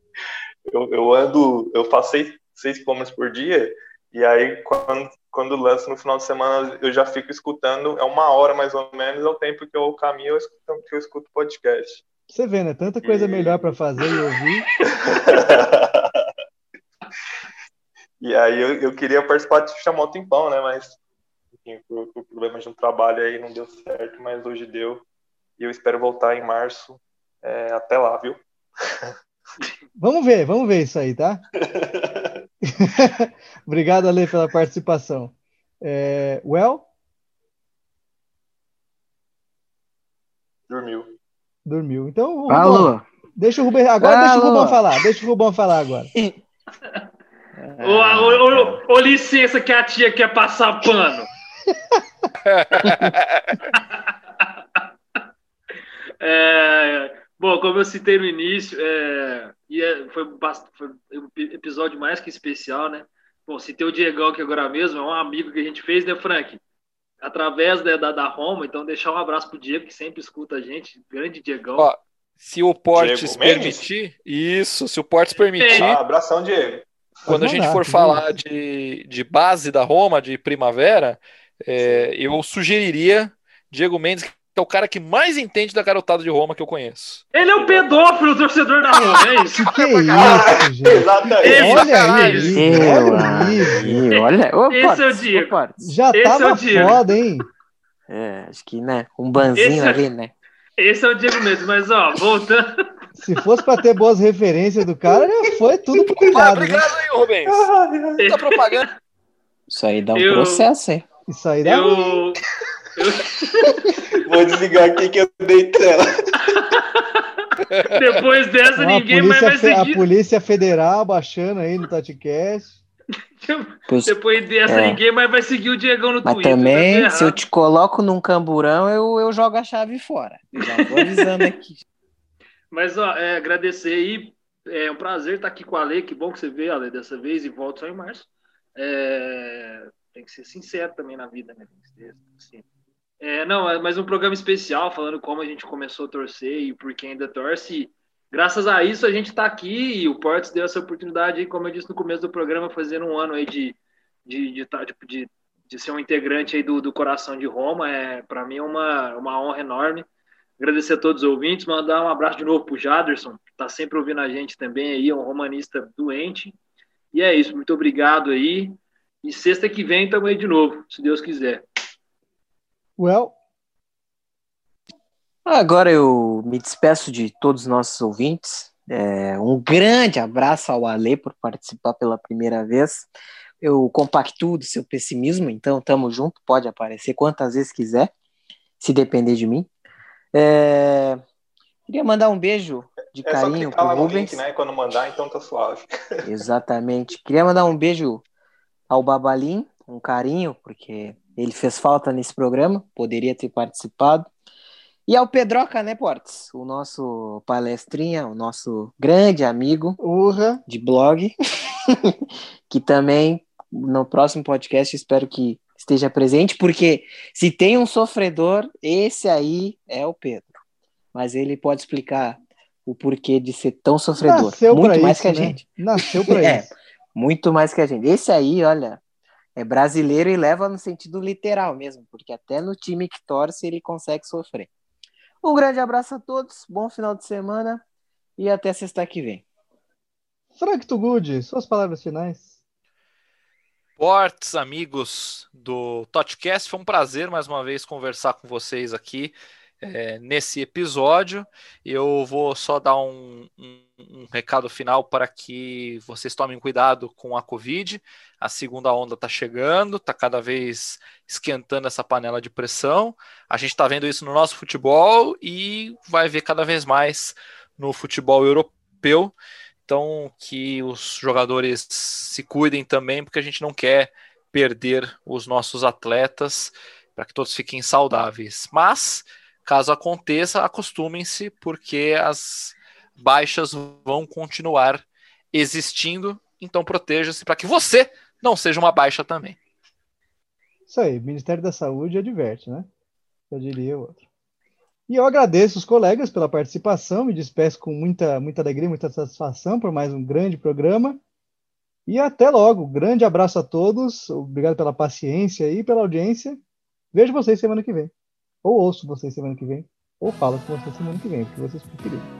Eu, eu ando, eu faço 6 km por dia e aí, quando, quando lança no final de semana, eu já fico escutando, é uma hora mais ou menos, é o tempo que eu caminho, eu escuto, que eu escuto podcast. Você vê, né? Tanta coisa e... melhor para fazer e ouvir. e aí, eu, eu queria participar de chamar o tempão, né? Mas, enfim, por, por problemas de um trabalho aí não deu certo, mas hoje deu. E eu espero voltar em março. É, até lá, viu? Vamos ver, vamos ver isso aí, tá? Obrigado, Ale, pela participação. É, well? Dormiu. Dormiu. Então, Rubão, Alô. Deixa o Rubem, agora Alô. deixa o Rubão falar. Deixa o Rubão falar agora. ô, ô, ô, ô, licença que a tia quer passar pano. é, bom, como eu citei no início, é, e é, foi, foi, um episódio mais que especial, né? Bom, se tem o Diegão aqui agora mesmo, é um amigo que a gente fez, né, Frank? Através da, da, da Roma, então deixar um abraço pro Diego, que sempre escuta a gente. Grande Diegão. Ó, se o Portes permitir, isso, se o Portes permitir. Ah, abração, Diego. Quando a gente for falar de, de base da Roma, de primavera, é, eu sugeriria Diego Mendes, é o cara que mais entende da garotada de Roma que eu conheço. Ele é o pedófilo torcedor da Roma, é isso? que, que é isso, gente? Exatamente. Olha aí, olha, olha. Esse é o Diego. Já Esse tava é o Diego. foda, hein? É, acho que, né, um banzinho Esse é- ali, né? Esse é o Diego mesmo, mas ó, voltando... Se fosse para ter boas referências do cara, foi tudo pro cuidado. Ah, obrigado né? aí, Rubens. Tá propaganda. Isso aí dá um eu, processo, hein? Isso aí dá eu, um... Vou desligar aqui que eu dei tela. Depois dessa, então, ninguém mais vai seguir. A Polícia Federal baixando aí no TatiCast. Depois dessa, é. ninguém mais vai seguir o Diegão no Mas Twitter. Mas também, se eu te coloco num camburão, eu, eu jogo a chave fora. já vou avisando aqui. Mas, ó, é, agradecer aí É um prazer estar aqui com a Ale. Que bom que você veio, Ale, dessa vez e volta só em março. É... Tem que ser sincero também na vida, né? Tem que ser assim. É, não, é mais um programa especial falando como a gente começou a torcer e por quem ainda torce. Graças a isso a gente está aqui e o Portos deu essa oportunidade, como eu disse no começo do programa, fazendo um ano aí de, de, de, de, de ser um integrante aí do, do Coração de Roma. É, Para mim é uma, uma honra enorme. Agradecer a todos os ouvintes, mandar um abraço de novo para o Jaderson, que está sempre ouvindo a gente também aí, é um romanista doente. E é isso, muito obrigado aí. E sexta que vem aí de novo, se Deus quiser. Well. Agora eu me despeço de todos os nossos ouvintes. É, um grande abraço ao Ale por participar pela primeira vez. Eu compactuo do seu pessimismo, então tamo junto, pode aparecer quantas vezes quiser, se depender de mim. É, queria mandar um beijo de é carinho pro Rubens. Link, né? Quando mandar, então tá suave. Exatamente. Queria mandar um beijo ao Babalim, um carinho, porque ele fez falta nesse programa, poderia ter participado. E ao Pedroca, né, Portes? O nosso palestrinha, o nosso grande amigo Urra. de blog, que também no próximo podcast espero que esteja presente, porque se tem um sofredor, esse aí é o Pedro. Mas ele pode explicar o porquê de ser tão sofredor. Nasceu muito mais isso, que a né? gente. Nasceu para É, isso. muito mais que a gente. Esse aí, olha, é brasileiro e leva no sentido literal mesmo, porque até no time que torce ele consegue sofrer. Um grande abraço a todos, bom final de semana e até sexta que vem. Frank Tugud, suas palavras finais. Portes, amigos do Totcast, foi um prazer mais uma vez conversar com vocês aqui é, nesse episódio. Eu vou só dar um, um, um, recado final para que vocês tomem cuidado com a Covid. A segunda onda está chegando, está cada vez esquentando essa panela de pressão. A gente está vendo isso no nosso futebol e vai ver cada vez mais no futebol europeu. Então, que os jogadores se cuidem também, porque a gente não quer perder os nossos atletas para que todos fiquem saudáveis. Mas, caso aconteça, acostumem-se, porque as baixas vão continuar existindo. Então, proteja-se para que você não seja uma baixa também. Isso aí, Ministério da Saúde adverte, né? Já diria outro. E eu agradeço os colegas pela participação, me despeço com muita, muita alegria, muita satisfação por mais um grande programa. E até logo. Grande abraço a todos. Obrigado pela paciência e pela audiência. Vejo vocês semana que vem. Ou ouço vocês semana que vem. Ou falo com vocês semana que vem, o que vocês preferirem.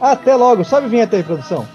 Até logo. Sobe a vinheta aí, produção.